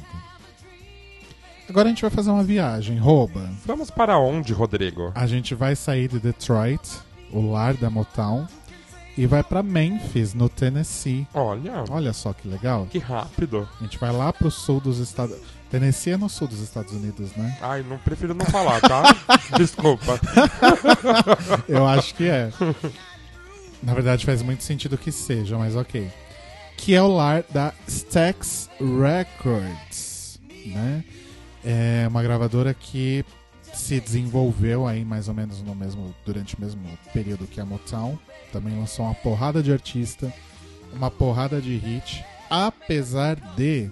Agora a gente vai fazer uma viagem, rouba. Vamos para onde, Rodrigo? A gente vai sair de Detroit, o lar da Motown, e vai pra Memphis, no Tennessee. Olha. Olha só que legal. Que rápido. A gente vai lá pro sul dos Estados Tennessee é no sul dos Estados Unidos, né? Ai, não prefiro não falar, tá? Desculpa. Eu acho que é. Na verdade, faz muito sentido que seja, mas ok. Que é o lar da Stax Records, né? É uma gravadora que se desenvolveu aí mais ou menos no mesmo durante o mesmo período que a Motown. Também lançou uma porrada de artista, uma porrada de hit, apesar de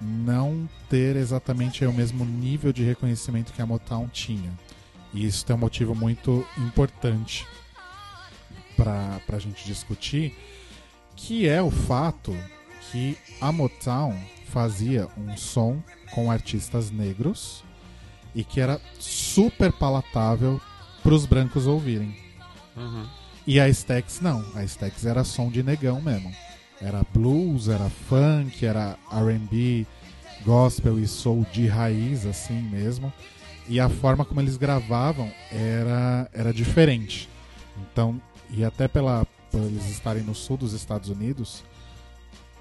não ter exatamente o mesmo nível de reconhecimento que a Motown tinha. E isso tem um motivo muito importante para a gente discutir, que é o fato que a Motown fazia um som com artistas negros e que era super palatável para os brancos ouvirem. Uhum. E a Stax não, a Stax era som de negão mesmo. Era blues, era funk, era R&B, gospel e soul de raiz assim mesmo. E a forma como eles gravavam era era diferente. Então, e até pela por eles estarem no sul dos Estados Unidos,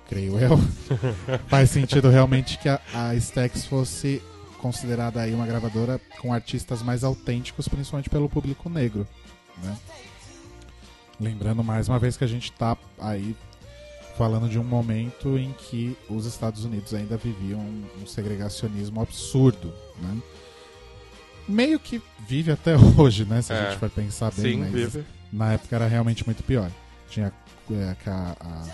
creio eu, faz sentido realmente que a, a Stax fosse considerada aí uma gravadora com artistas mais autênticos, principalmente pelo público negro, né? Lembrando mais uma vez que a gente tá aí falando de um momento em que os Estados Unidos ainda viviam um, um segregacionismo absurdo, né? meio que vive até hoje, né? Se a É. gente for pensar bem, Sim, mas vive. na época era realmente muito pior. Tinha é, a, a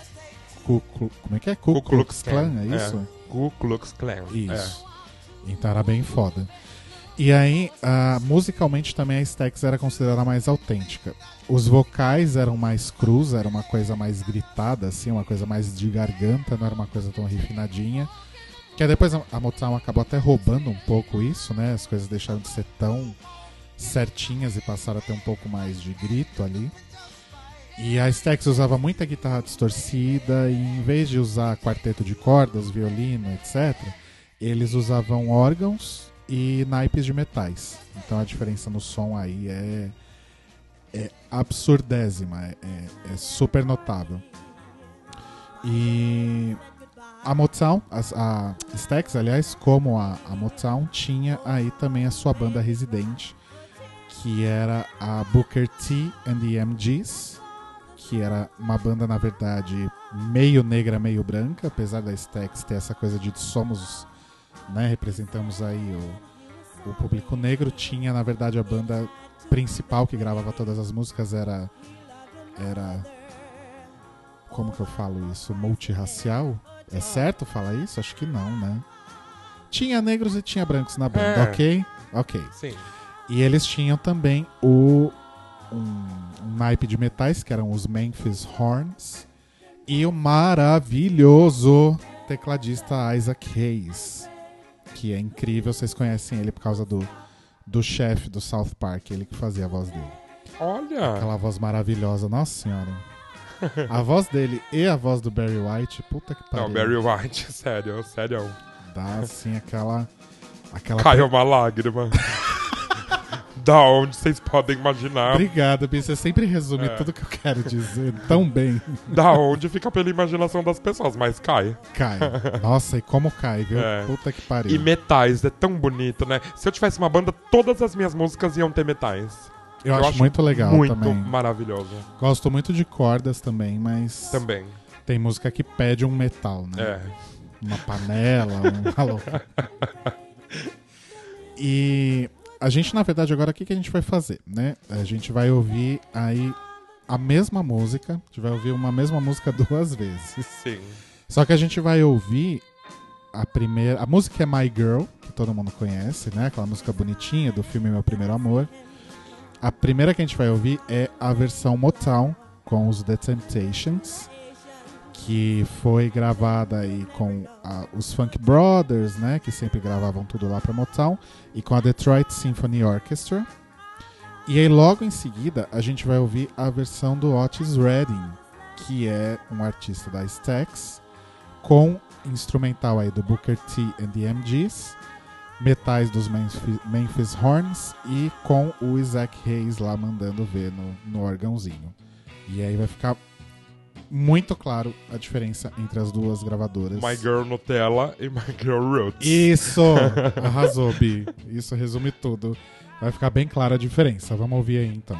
Ku Klu- como é que é? Ku, Klux Klan, é isso? Ku Klux Klan. Isso. Então era bem foda. E aí, ah, musicalmente também a Stax era considerada mais autêntica. Os vocais eram mais crus, era uma coisa mais gritada, assim, uma coisa mais de garganta, não era uma coisa tão refinadinha. Que aí depois a a Motown acabou até roubando um pouco isso, né? As coisas deixaram de ser tão certinhas e passaram a ter um pouco mais de grito ali. E a Stax usava muita guitarra distorcida e em vez de usar quarteto de cordas, violino, etc., eles usavam órgãos e naipes de metais. Então a diferença no som aí é, é absurdésima, é, é- é super notável. E a Motown, as- a, Stax, aliás, como a, a Motown, tinha aí também a sua banda residente, que era a Booker T and the MGs, que era uma banda, na verdade, meio negra, meio branca, apesar da Stax ter essa coisa de somos, né, representamos aí o, o público negro, tinha, na verdade, a banda principal que gravava todas as músicas era era como que eu falo isso? Multirracial? É certo falar isso? Acho que não, né? Tinha negros e tinha brancos na banda, É. ok? Ok. Sim. E eles tinham também o um, naipe de metais, que eram os Memphis Horns, e o maravilhoso tecladista Isaac Hayes, que é incrível, vocês conhecem ele por causa do, do chefe do South Park, ele que fazia a voz dele. Olha. Aquela voz maravilhosa, nossa senhora. A voz dele e a voz do Barry White, puta que pariu. Não, Barry White, sério, sério. Dá assim aquela. aquela Caiu uma lágrima. Da onde vocês podem imaginar. Obrigado, Bi. Você sempre resume É. tudo que eu quero dizer tão bem. Da onde fica pela imaginação das pessoas, mas cai. Cai. Nossa, e como cai, viu? É. Puta que pariu. E metais, é tão bonito, né? Se eu tivesse uma banda, todas as minhas músicas iam ter metais. Eu acho muito legal Muito também. maravilhoso. Gosto muito de cordas também, mas. Também. Tem música que pede um metal, né? É. Uma panela, um. Alô. E a gente, na verdade, agora o que, que a gente vai fazer, né? A gente vai ouvir aí a mesma música. A gente vai ouvir uma mesma música duas vezes. Sim. Só que a gente vai ouvir a primeira. A música é My Girl, que todo mundo conhece, né? Aquela música bonitinha do filme Meu Primeiro Amor. A primeira que a gente vai ouvir é a versão Motown com os The Temptations, que foi gravada aí com a- os Funk Brothers, né? Que sempre gravavam tudo lá pra Motown, e com a Detroit Symphony Orchestra. E aí logo em seguida a gente vai ouvir a versão do Otis Redding, que é um artista da Stax, com instrumental aí do Booker T and the MGs, metais dos Memphis, Memphis Horns e com o Isaac Hayes lá mandando ver no, no órgãozinho. E aí vai ficar muito claro a diferença entre as duas gravadoras. My Girl Nutella e My Girl Roots. Isso! Arrasou, Bi. Isso resume tudo. Vai ficar bem clara a diferença. Vamos ouvir aí então.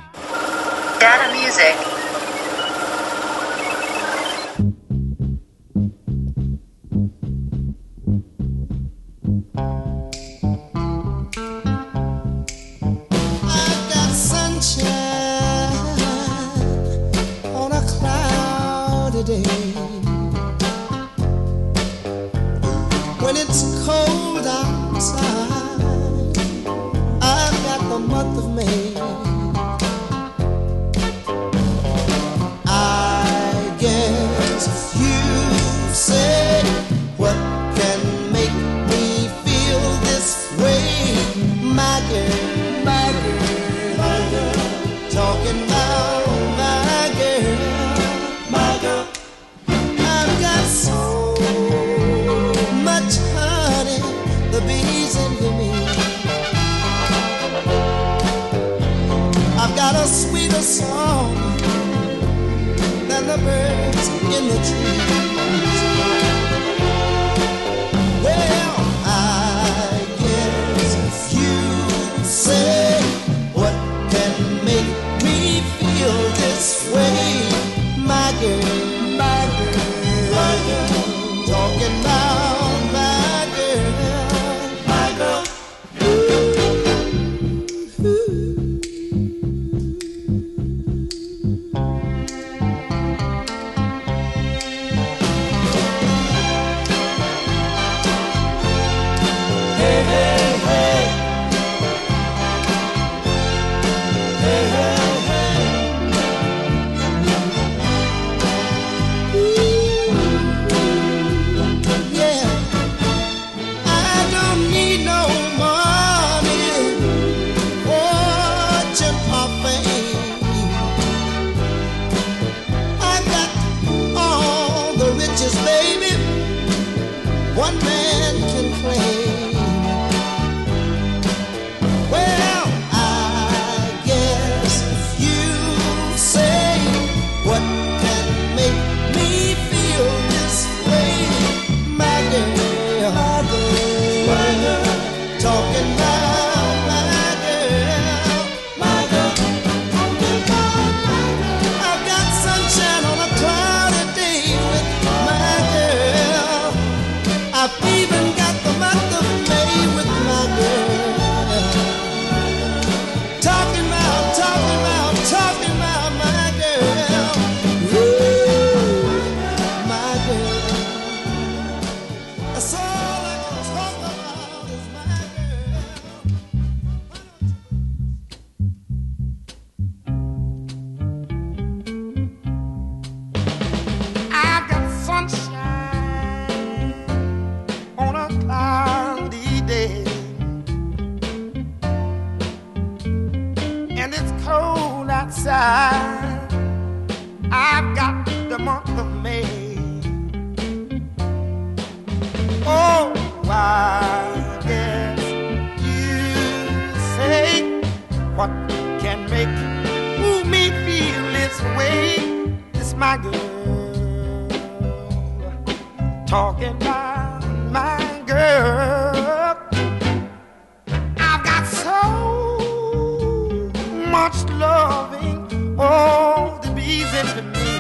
Much loving, oh, the bees into me.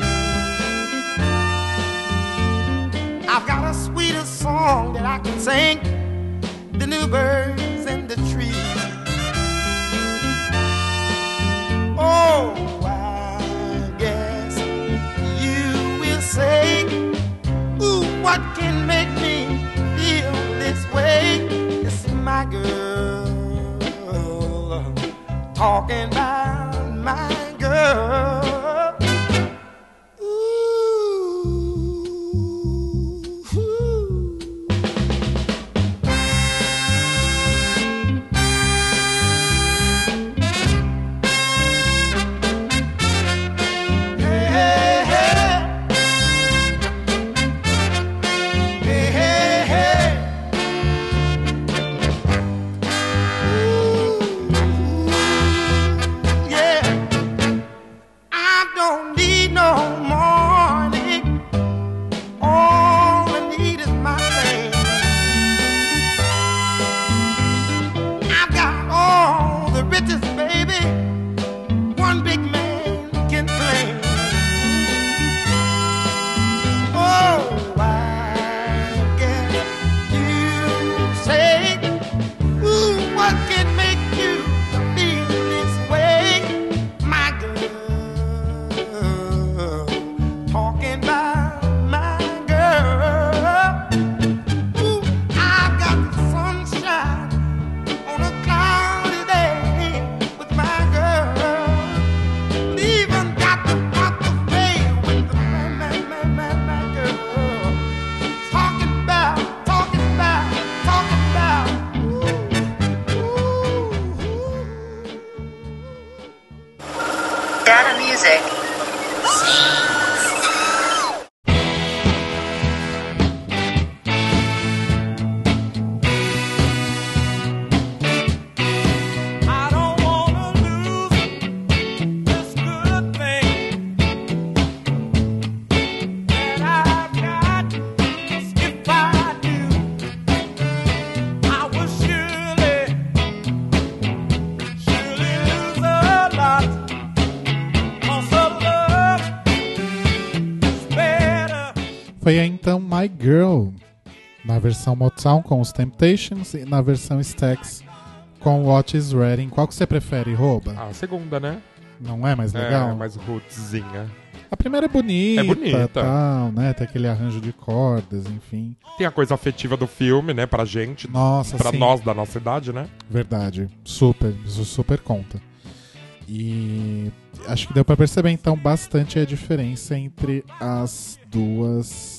I've got a sweeter song that I can sing, the new birds in the trees. Oh, I guess you will say, Ooh, what can make me feel this way? It's my girl talking about my girl. My Girl, na versão Motown com os Temptations e na versão Stax com What is Reading. Qual que você prefere, Rouba? A segunda, né? Não é mais legal? É, mais rootzinha. A primeira é bonita, É bonita. tal, né? Tem aquele arranjo de cordas, enfim. Tem a coisa afetiva do filme, né? Pra gente. Nossa, Pra sim. nós da nossa idade, né? Verdade, super, isso super conta. E acho que deu pra perceber então bastante a diferença entre as duas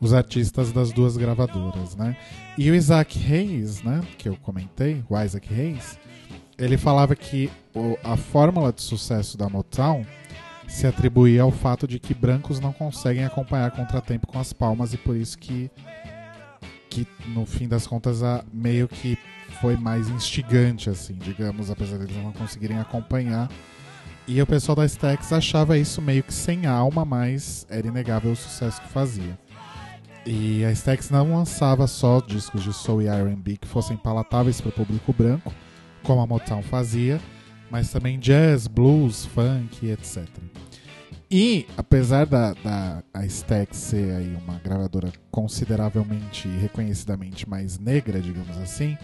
os artistas das duas gravadoras, né? E o Isaac Hayes, né, que eu comentei, o Isaac Hayes, ele falava que o- a fórmula de sucesso da Motown se atribuía ao fato de que brancos não conseguem acompanhar contratempo com as palmas e por isso que que no fim das contas a, meio que foi mais instigante, assim, digamos, apesar deles não conseguirem acompanhar. E o pessoal da Stax achava isso meio que sem alma, mas era inegável o sucesso que fazia. E a Stax não lançava só discos de soul e R&B que fossem palatáveis para o público branco, como a Motown fazia, mas também jazz, blues, funk, etc. E apesar da, da a Stax ser aí uma gravadora consideravelmente e reconhecidamente mais negra, digamos assim,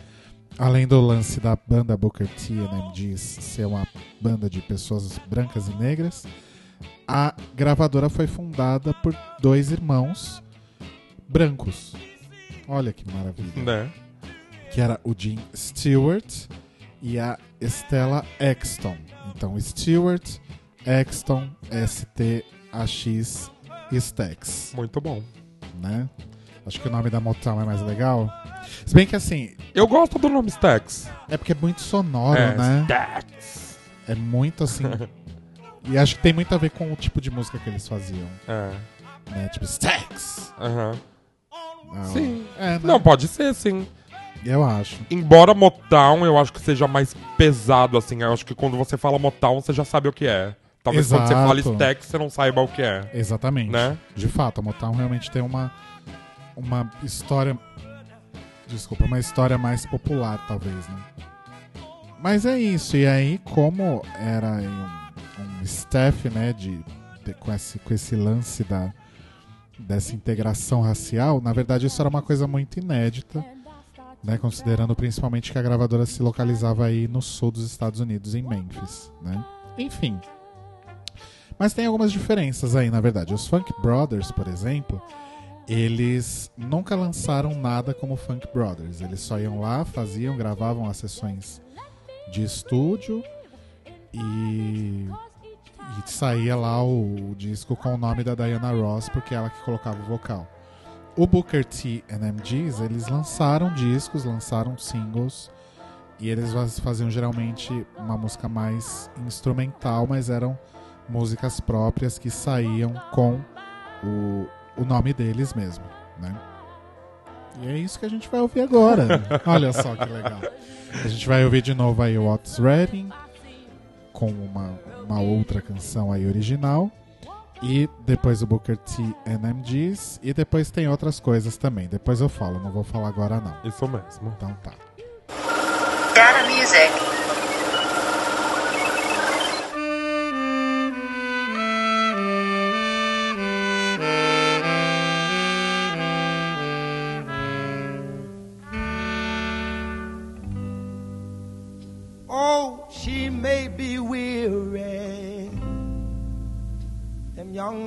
além do lance da banda Booker T and MGs ser uma banda de pessoas brancas e negras, a gravadora foi fundada por dois irmãos brancos. Olha que maravilha. Né? Que era o Jim Stewart e a Stella Exton. Então, Stewart, Exton, S-T-A-X, Stax, Muito bom. né? Acho que o nome da Motown é mais legal. Se bem que assim, Eu gosto do nome Stax. é porque é muito sonoro, é, né? Stax. É muito assim. e acho que tem muito a ver com o tipo de música que eles faziam, É. né? Tipo, Stax. aham. Sim. É, né? Não, pode ser, sim. Eu acho. Embora Motown, eu acho que seja mais pesado, assim. Eu acho que quando você fala Motown, você já sabe o que é. Talvez quando você Exato. fale Stax, você não saiba o que é. Exatamente. Né? De fato, a Motown realmente tem uma, uma história. Desculpa, uma história mais popular, talvez, né? Mas é isso. E aí, como era um, um staff, né, de, de- com, esse, com esse lance da, dessa integração racial, na verdade isso era uma coisa muito inédita, né, considerando principalmente que a gravadora se localizava aí no sul dos Estados Unidos, em Memphis, né? Enfim. Mas tem algumas diferenças aí, na verdade. Os Funk Brothers, por exemplo, eles nunca lançaram nada como Funk Brothers. Eles só iam lá, faziam, gravavam as sessões de estúdio e, e saía lá o, o disco com o nome da Diana Ross, porque é ela que colocava o vocal. O Booker T and MGs, eles lançaram discos, lançaram singles e eles faz- faziam geralmente uma música mais instrumental, mas eram músicas próprias que saíam com o, o nome deles mesmo, né? E é isso que a gente vai ouvir agora. Olha só que legal. A gente vai ouvir de novo aí o Otis Redding com uma, uma outra canção aí original e depois o Booker T and MGs e depois tem outras coisas também. Depois eu falo, não vou falar agora não. Isso mesmo. Então tá.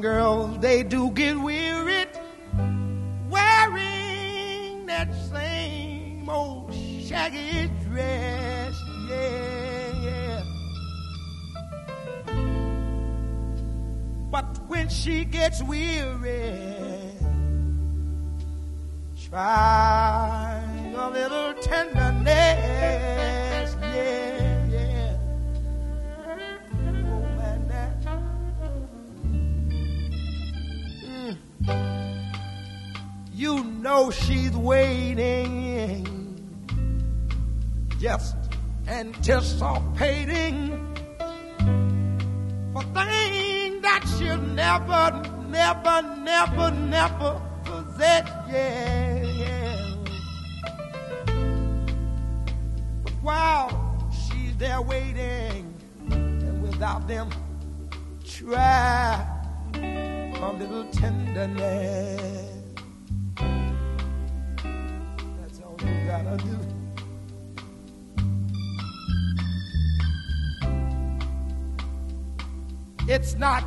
Girls, they do get wearied wearing that same old shaggy dress. Yeah, yeah. But when she gets weary, try a little tenderness. Yeah. You know she's waiting, just anticipating for things that she'll never, never, never, never possess. Yeah, yeah. But while she's there waiting, and without them, try a little tenderness. That's all you gotta do. It's not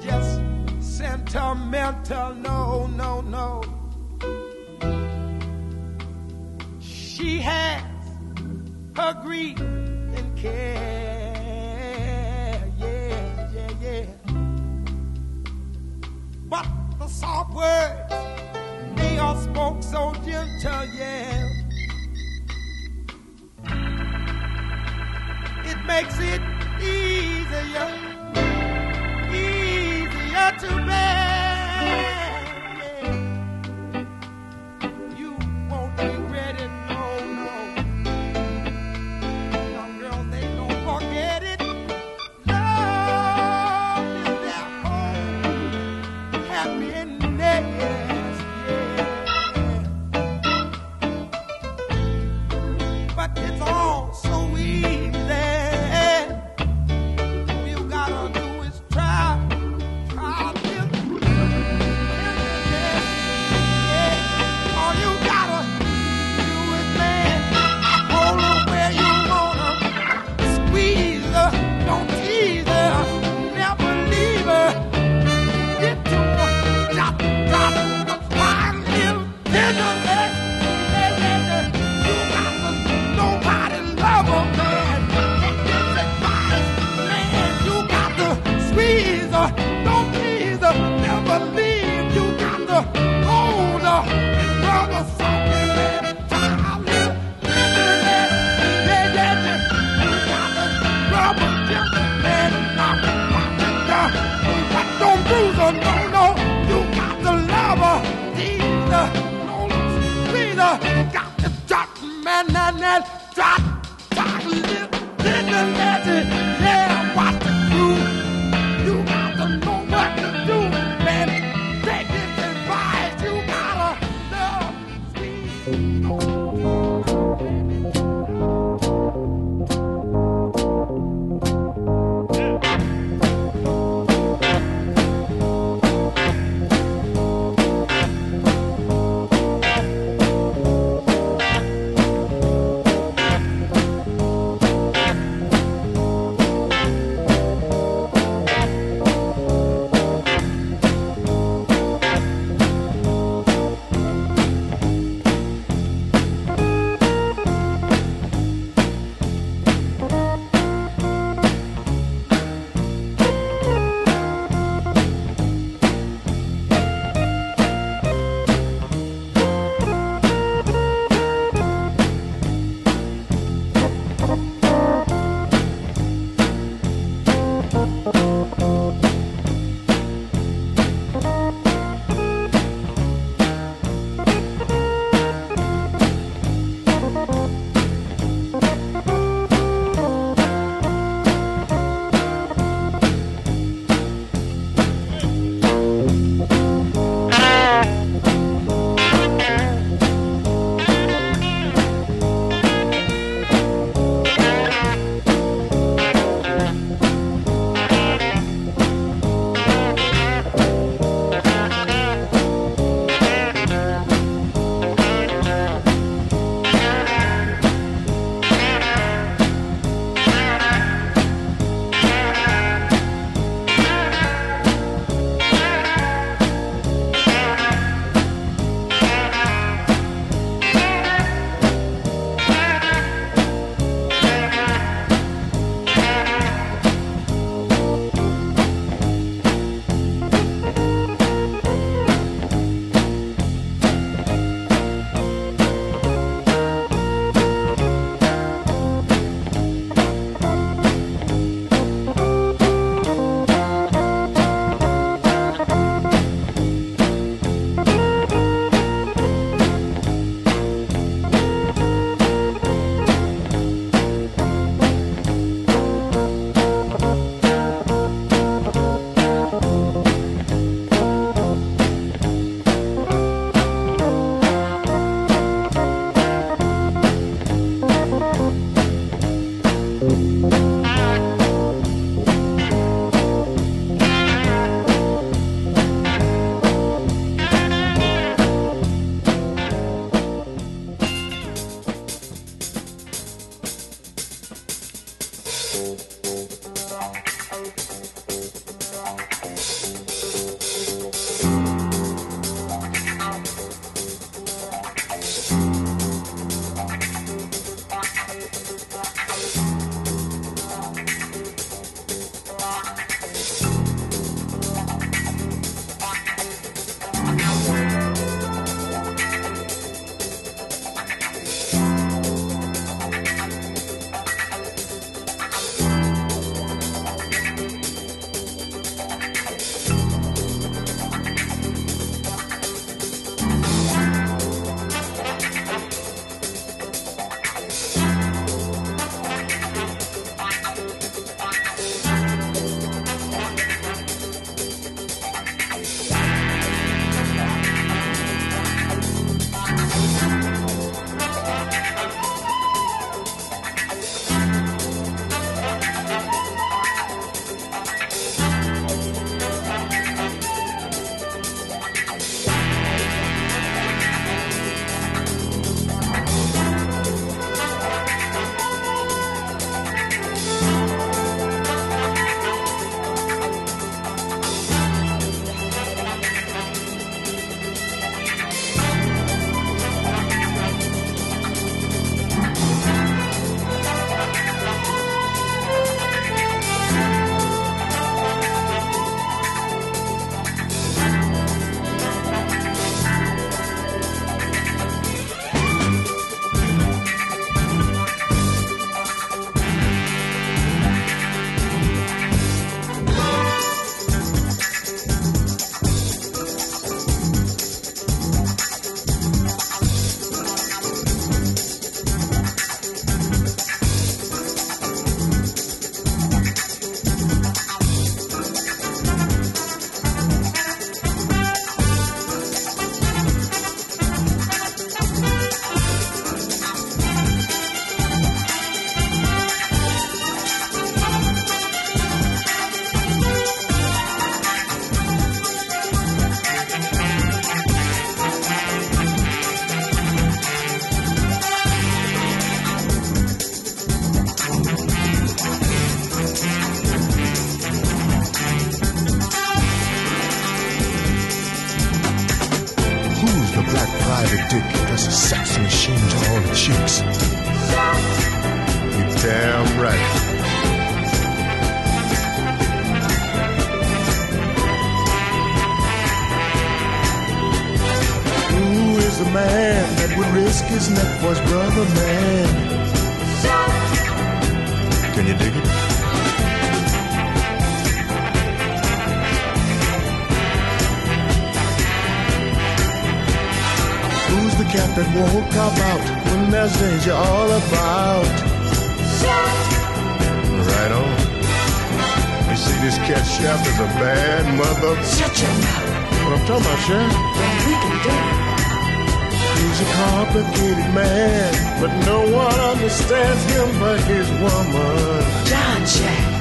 just sentimental, no, no, no. She has her grief and care, the soft words, they are spoke so gentle, yeah. It makes it easier, easier to bear. come out when there's danger all about. Right on. You see, this cat chef is a bad mother. Shut your mouth. What I'm talking about, chef? We can do. He's a complicated man, but no one understands him but his woman. John Jack.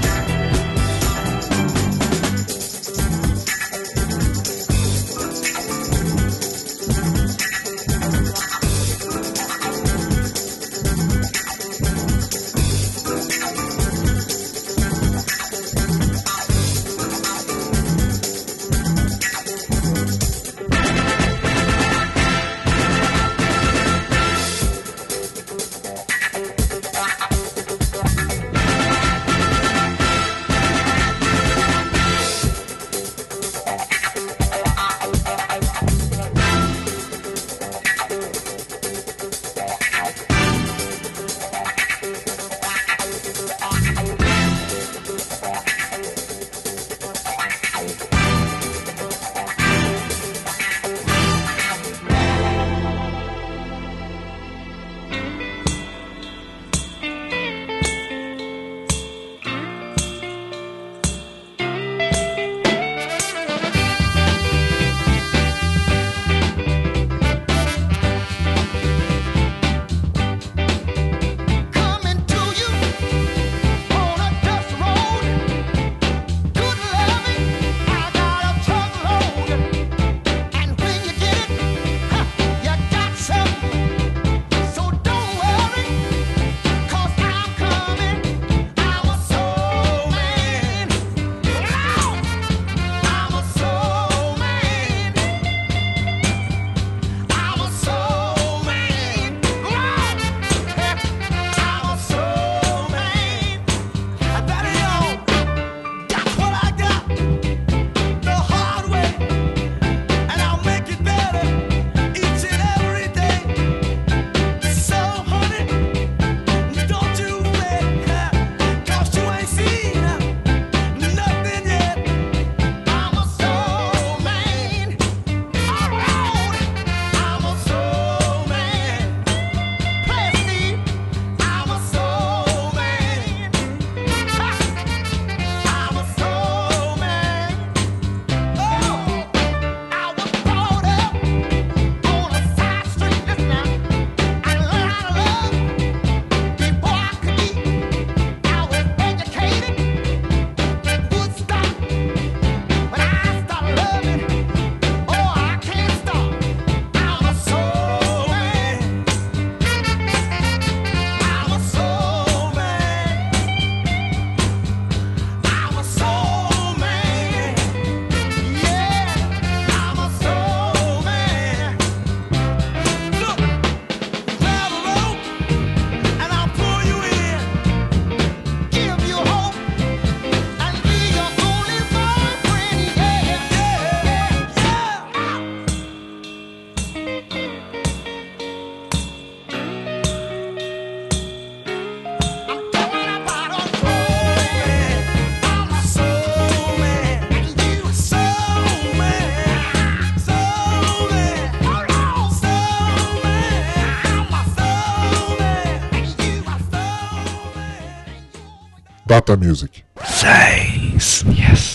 Tata Music. Seis. Yes.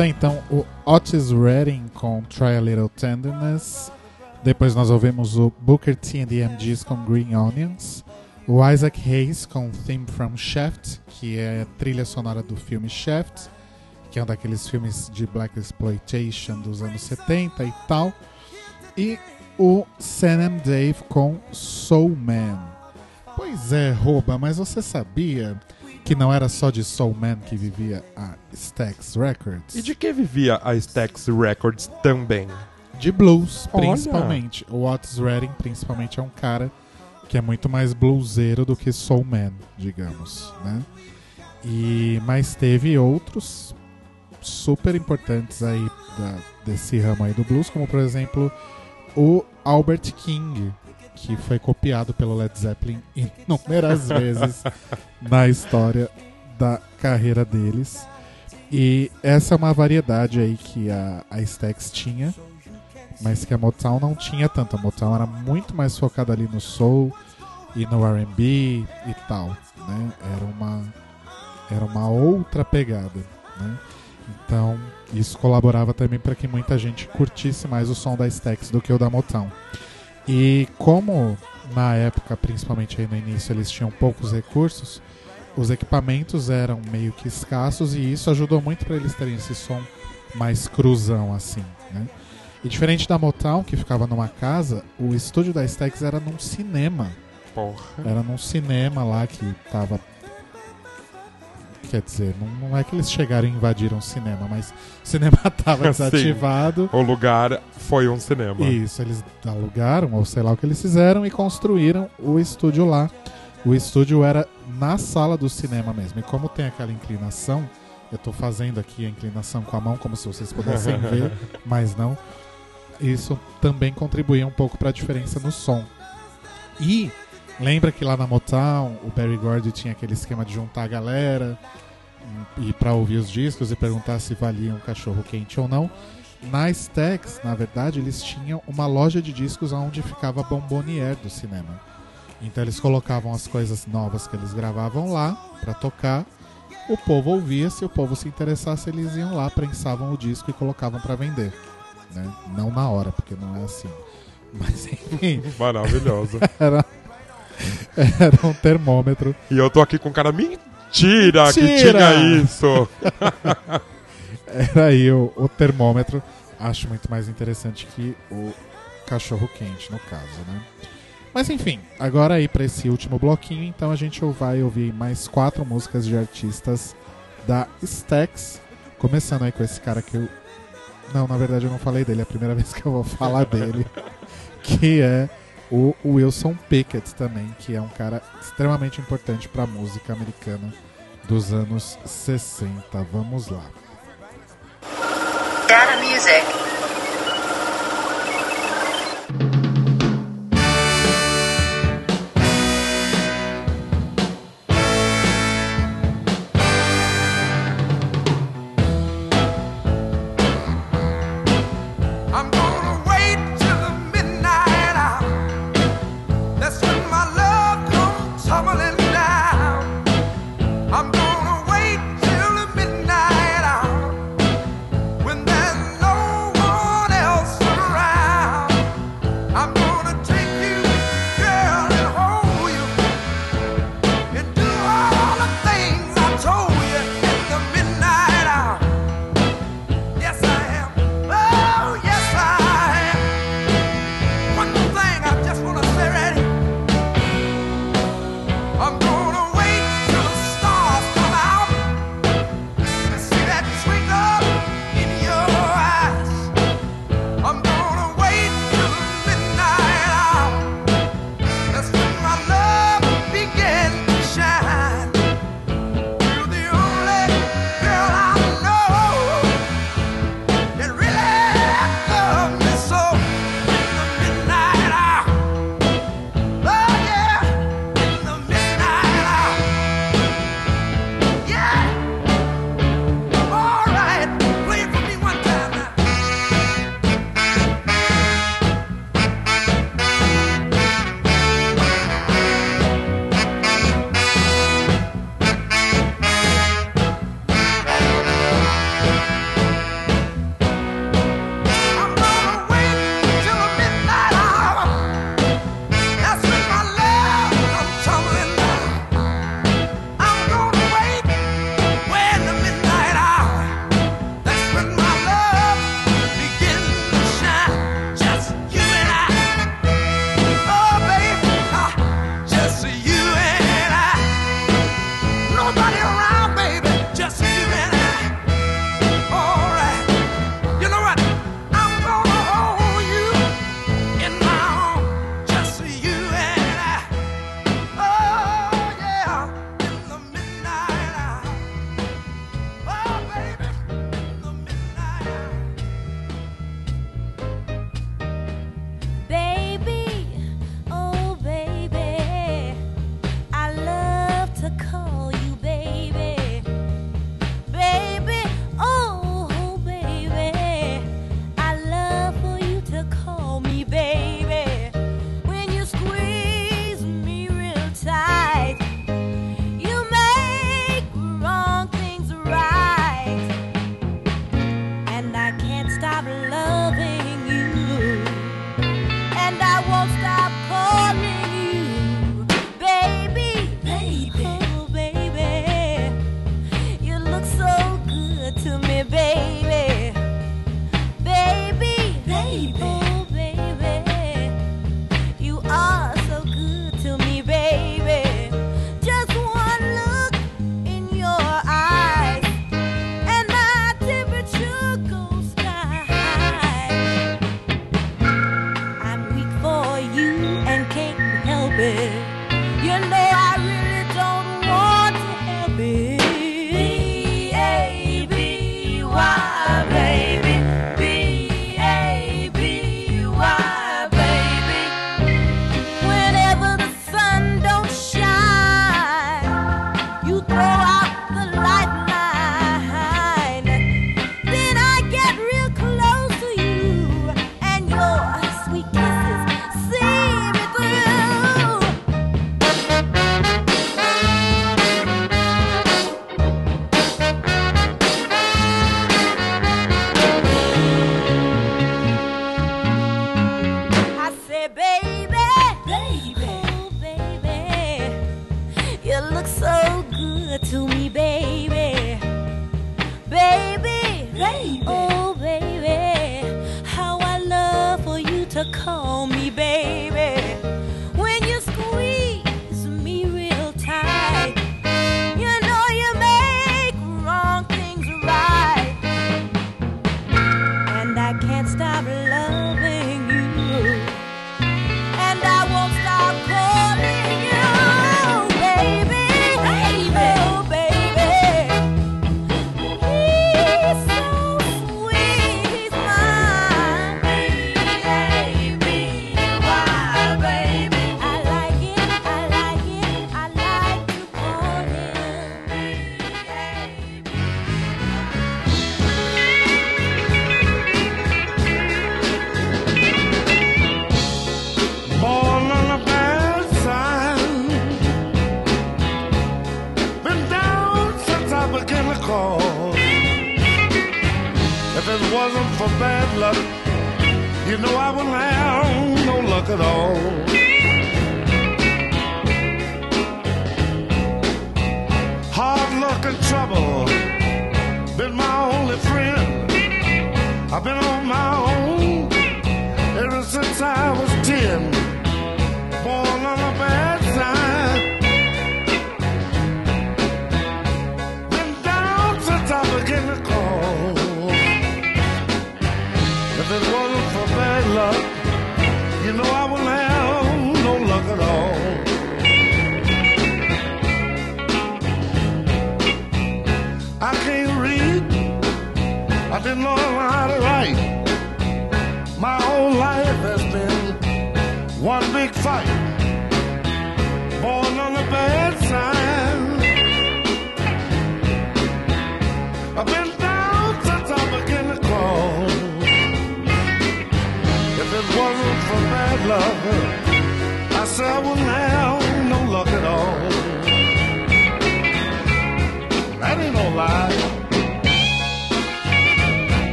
aí então o Otis Redding com Try a Little Tenderness. Depois nós ouvimos o Booker T and the MGs com Green Onions. O Isaac Hayes com Theme from Shaft, que é a trilha sonora do filme Shaft, que é um daqueles filmes de black exploitation dos anos 70 e tal. E o Sam Dave com Soul Man. Pois é, rouba, mas você sabia que não era só de Soul Man que vivia a Stax Records? E de que vivia a Stax Records também? De blues, Olha. principalmente. O Otis Redding, principalmente, é um cara que é muito mais bluseiro do que Soul Man, digamos, né? E, mas teve outros super importantes aí da- desse ramo aí do blues, como por exemplo o Albert King, que foi copiado pelo Led Zeppelin inúmeras vezes na história da carreira deles. E essa é uma variedade aí que a, a Stax tinha, mas que a Motown não tinha tanto. A Motown era muito mais focada ali no soul e no R&B e tal, né? Era uma era uma outra pegada, né? Então, isso colaborava também para que muita gente curtisse mais o som da Stax do que o da Motown. E como na época, principalmente aí no início, eles tinham poucos recursos, os equipamentos eram meio que escassos e isso ajudou muito para eles terem esse som mais cruzão assim, né? E diferente da Motown, que ficava numa casa, o estúdio da Stax era num cinema. Porra. Era num cinema lá que tava. Quer dizer, não, não é que eles chegaram e invadiram o cinema, mas o cinema tava Sim. desativado. O lugar foi um cinema. Isso, eles alugaram, ou sei lá o que eles fizeram, e construíram o estúdio lá. O estúdio era na sala do cinema mesmo. E como tem aquela inclinação, eu tô fazendo aqui a inclinação com a mão, como se vocês pudessem ver, mas não. Isso também contribuía um pouco para a diferença no som. E lembra que lá na Motown o Barry Gordy tinha aquele esquema de juntar a galera e para ouvir os discos e perguntar se valia um cachorro quente ou não. Na Stax, na verdade, eles tinham uma loja de discos onde ficava a bombonier do cinema. Então eles colocavam as coisas novas que eles gravavam lá para tocar. O povo ouvia, se o povo se interessasse, eles iam lá, prensavam o disco e colocavam para vender. Né? Não na hora, porque não é assim. Mas enfim, Maravilhoso. era, era um termômetro. e eu tô aqui com cara, mentira, que Mentira! tinha isso. Era aí o, o termômetro. Acho muito mais interessante que o cachorro quente, no caso, né? Mas enfim, agora aí para esse último bloquinho, então a gente vai ouvir mais quatro músicas de artistas da Stax. Começando aí com esse cara que eu. Não, na verdade eu não falei dele, é a primeira vez que eu vou falar dele. Que é o Wilson Pickett também, que é um cara extremamente importante para a música americana dos anos 60. Vamos lá. Data Music.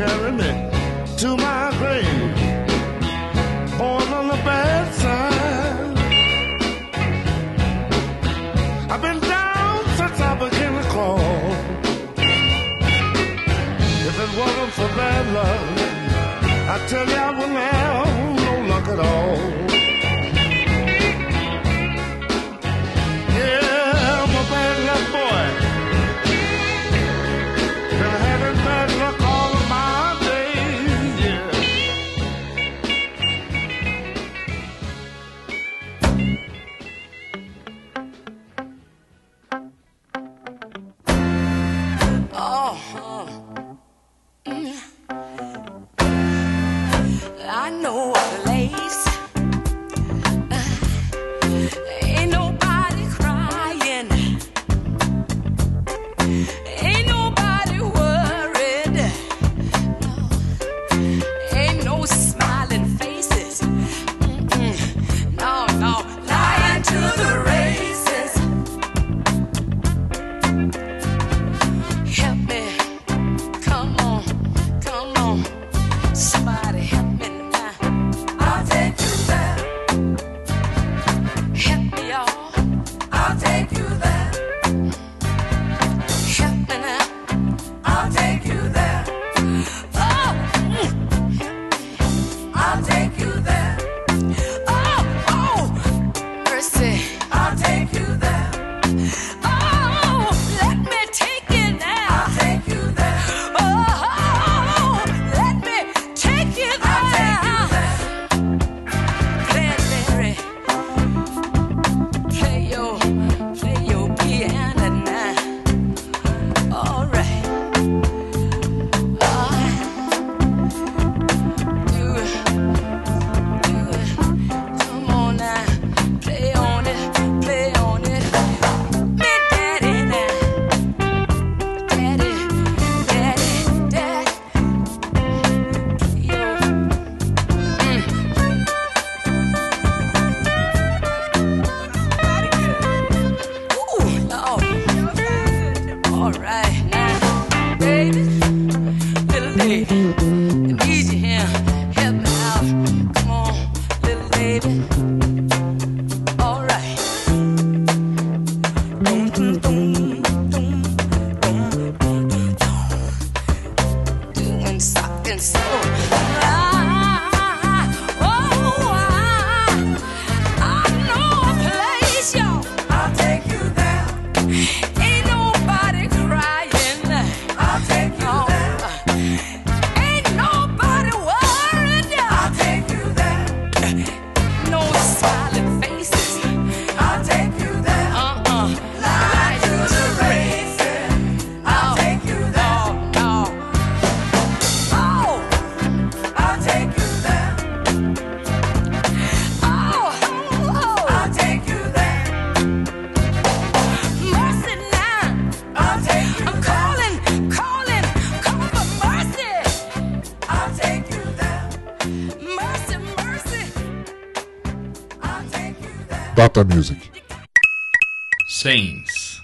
carry me to my grave. Born on the bad side. I've been down since I began to crawl. If it wasn't for bad luck, I tell you I would have no luck at all. Data Music. Saints.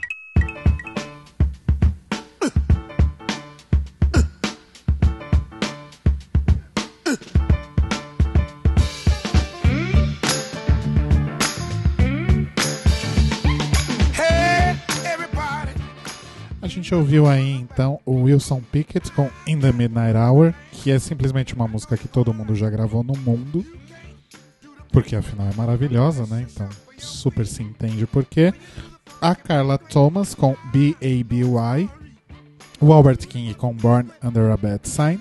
Hey, everybody. A gente ouviu aí então o Wilson Pickett com In the Midnight Hour, que é simplesmente uma música que todo mundo já gravou no mundo, porque afinal é maravilhosa, né? Então super se entende por quê. A Carla Thomas com B.A.B.Y., o Albert King com Born Under a Bad Sign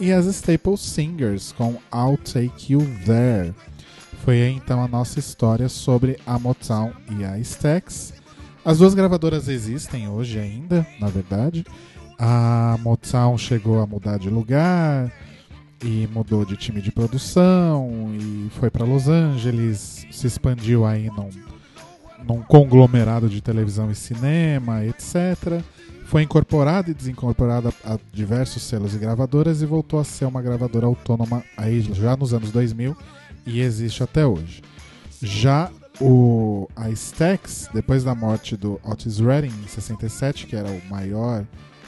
e as Staple Singers com I'll Take You There. Foi então a nossa história sobre a Motown e a Stax. As duas gravadoras existem hoje ainda, na verdade. A Motown chegou a mudar de lugar e mudou de time de produção e foi para Los Angeles, se expandiu aí num, num conglomerado de televisão e cinema, etc. Foi incorporada e desincorporada a diversos selos e gravadoras e voltou a ser uma gravadora autônoma aí já nos anos 2000 e existe até hoje. Já o, a Stax, depois da morte do Otis Redding em 67, que era o maior,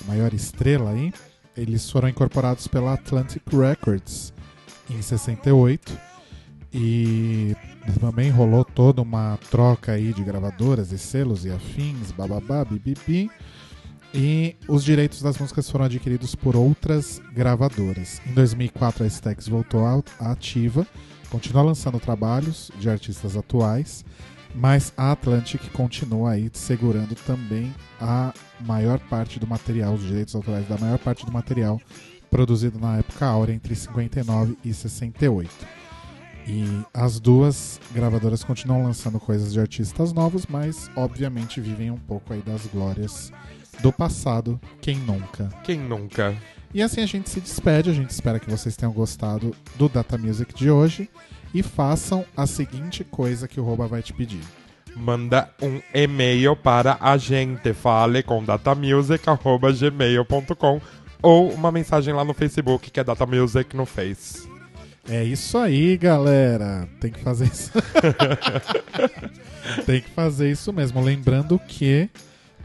maior estrela aí, eles foram incorporados pela Atlantic Records em 68 e também rolou toda uma troca aí de gravadoras e selos e afins, bababá, bibibi. E os direitos das músicas foram adquiridos por outras gravadoras. Em 2004 a Stax voltou à ativa, continua lançando trabalhos de artistas atuais, mas a Atlantic continua aí segurando também a maior parte do material, os direitos autorais da maior parte do material produzido na época áurea entre 59 e 68. E as duas gravadoras continuam lançando coisas de artistas novos, mas obviamente vivem um pouco aí das glórias do passado, quem nunca. Quem nunca? E assim a gente se despede, a gente espera que vocês tenham gostado do Data Music de hoje e façam a seguinte coisa que o Roba vai te pedir. Manda um e-mail para a gente, fale com datamusic.gmail.com ou uma mensagem lá no Facebook, que é Data Music no Face. É isso aí, galera. Tem que fazer isso. Tem que fazer isso mesmo. Lembrando que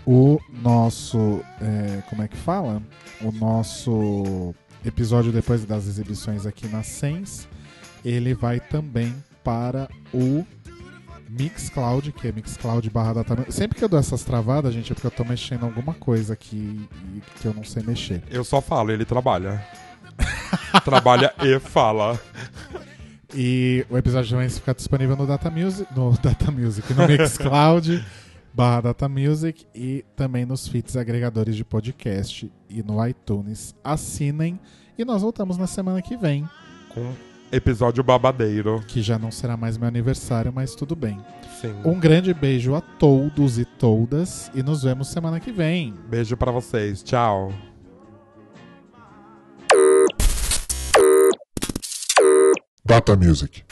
o nosso. é, como é que fala? O nosso episódio depois das exibições aqui na Sens, ele vai também para o Mixcloud, que é Mixcloud barra data. Sempre que eu dou essas travadas, gente, é porque eu tô mexendo alguma coisa aqui que eu não sei mexer. Eu só falo, ele trabalha. trabalha e fala. E o episódio também fica disponível no Data Music, no Data Music, no Mixcloud barra Data Music e também nos feeds agregadores de podcast e no iTunes. Assinem e nós voltamos na semana que vem, Com episódio babadeiro. que já não será mais meu aniversário, mas tudo bem. Sim. Um grande beijo a todos e todas e nos vemos semana que vem. Beijo pra vocês. Tchau. Data Music.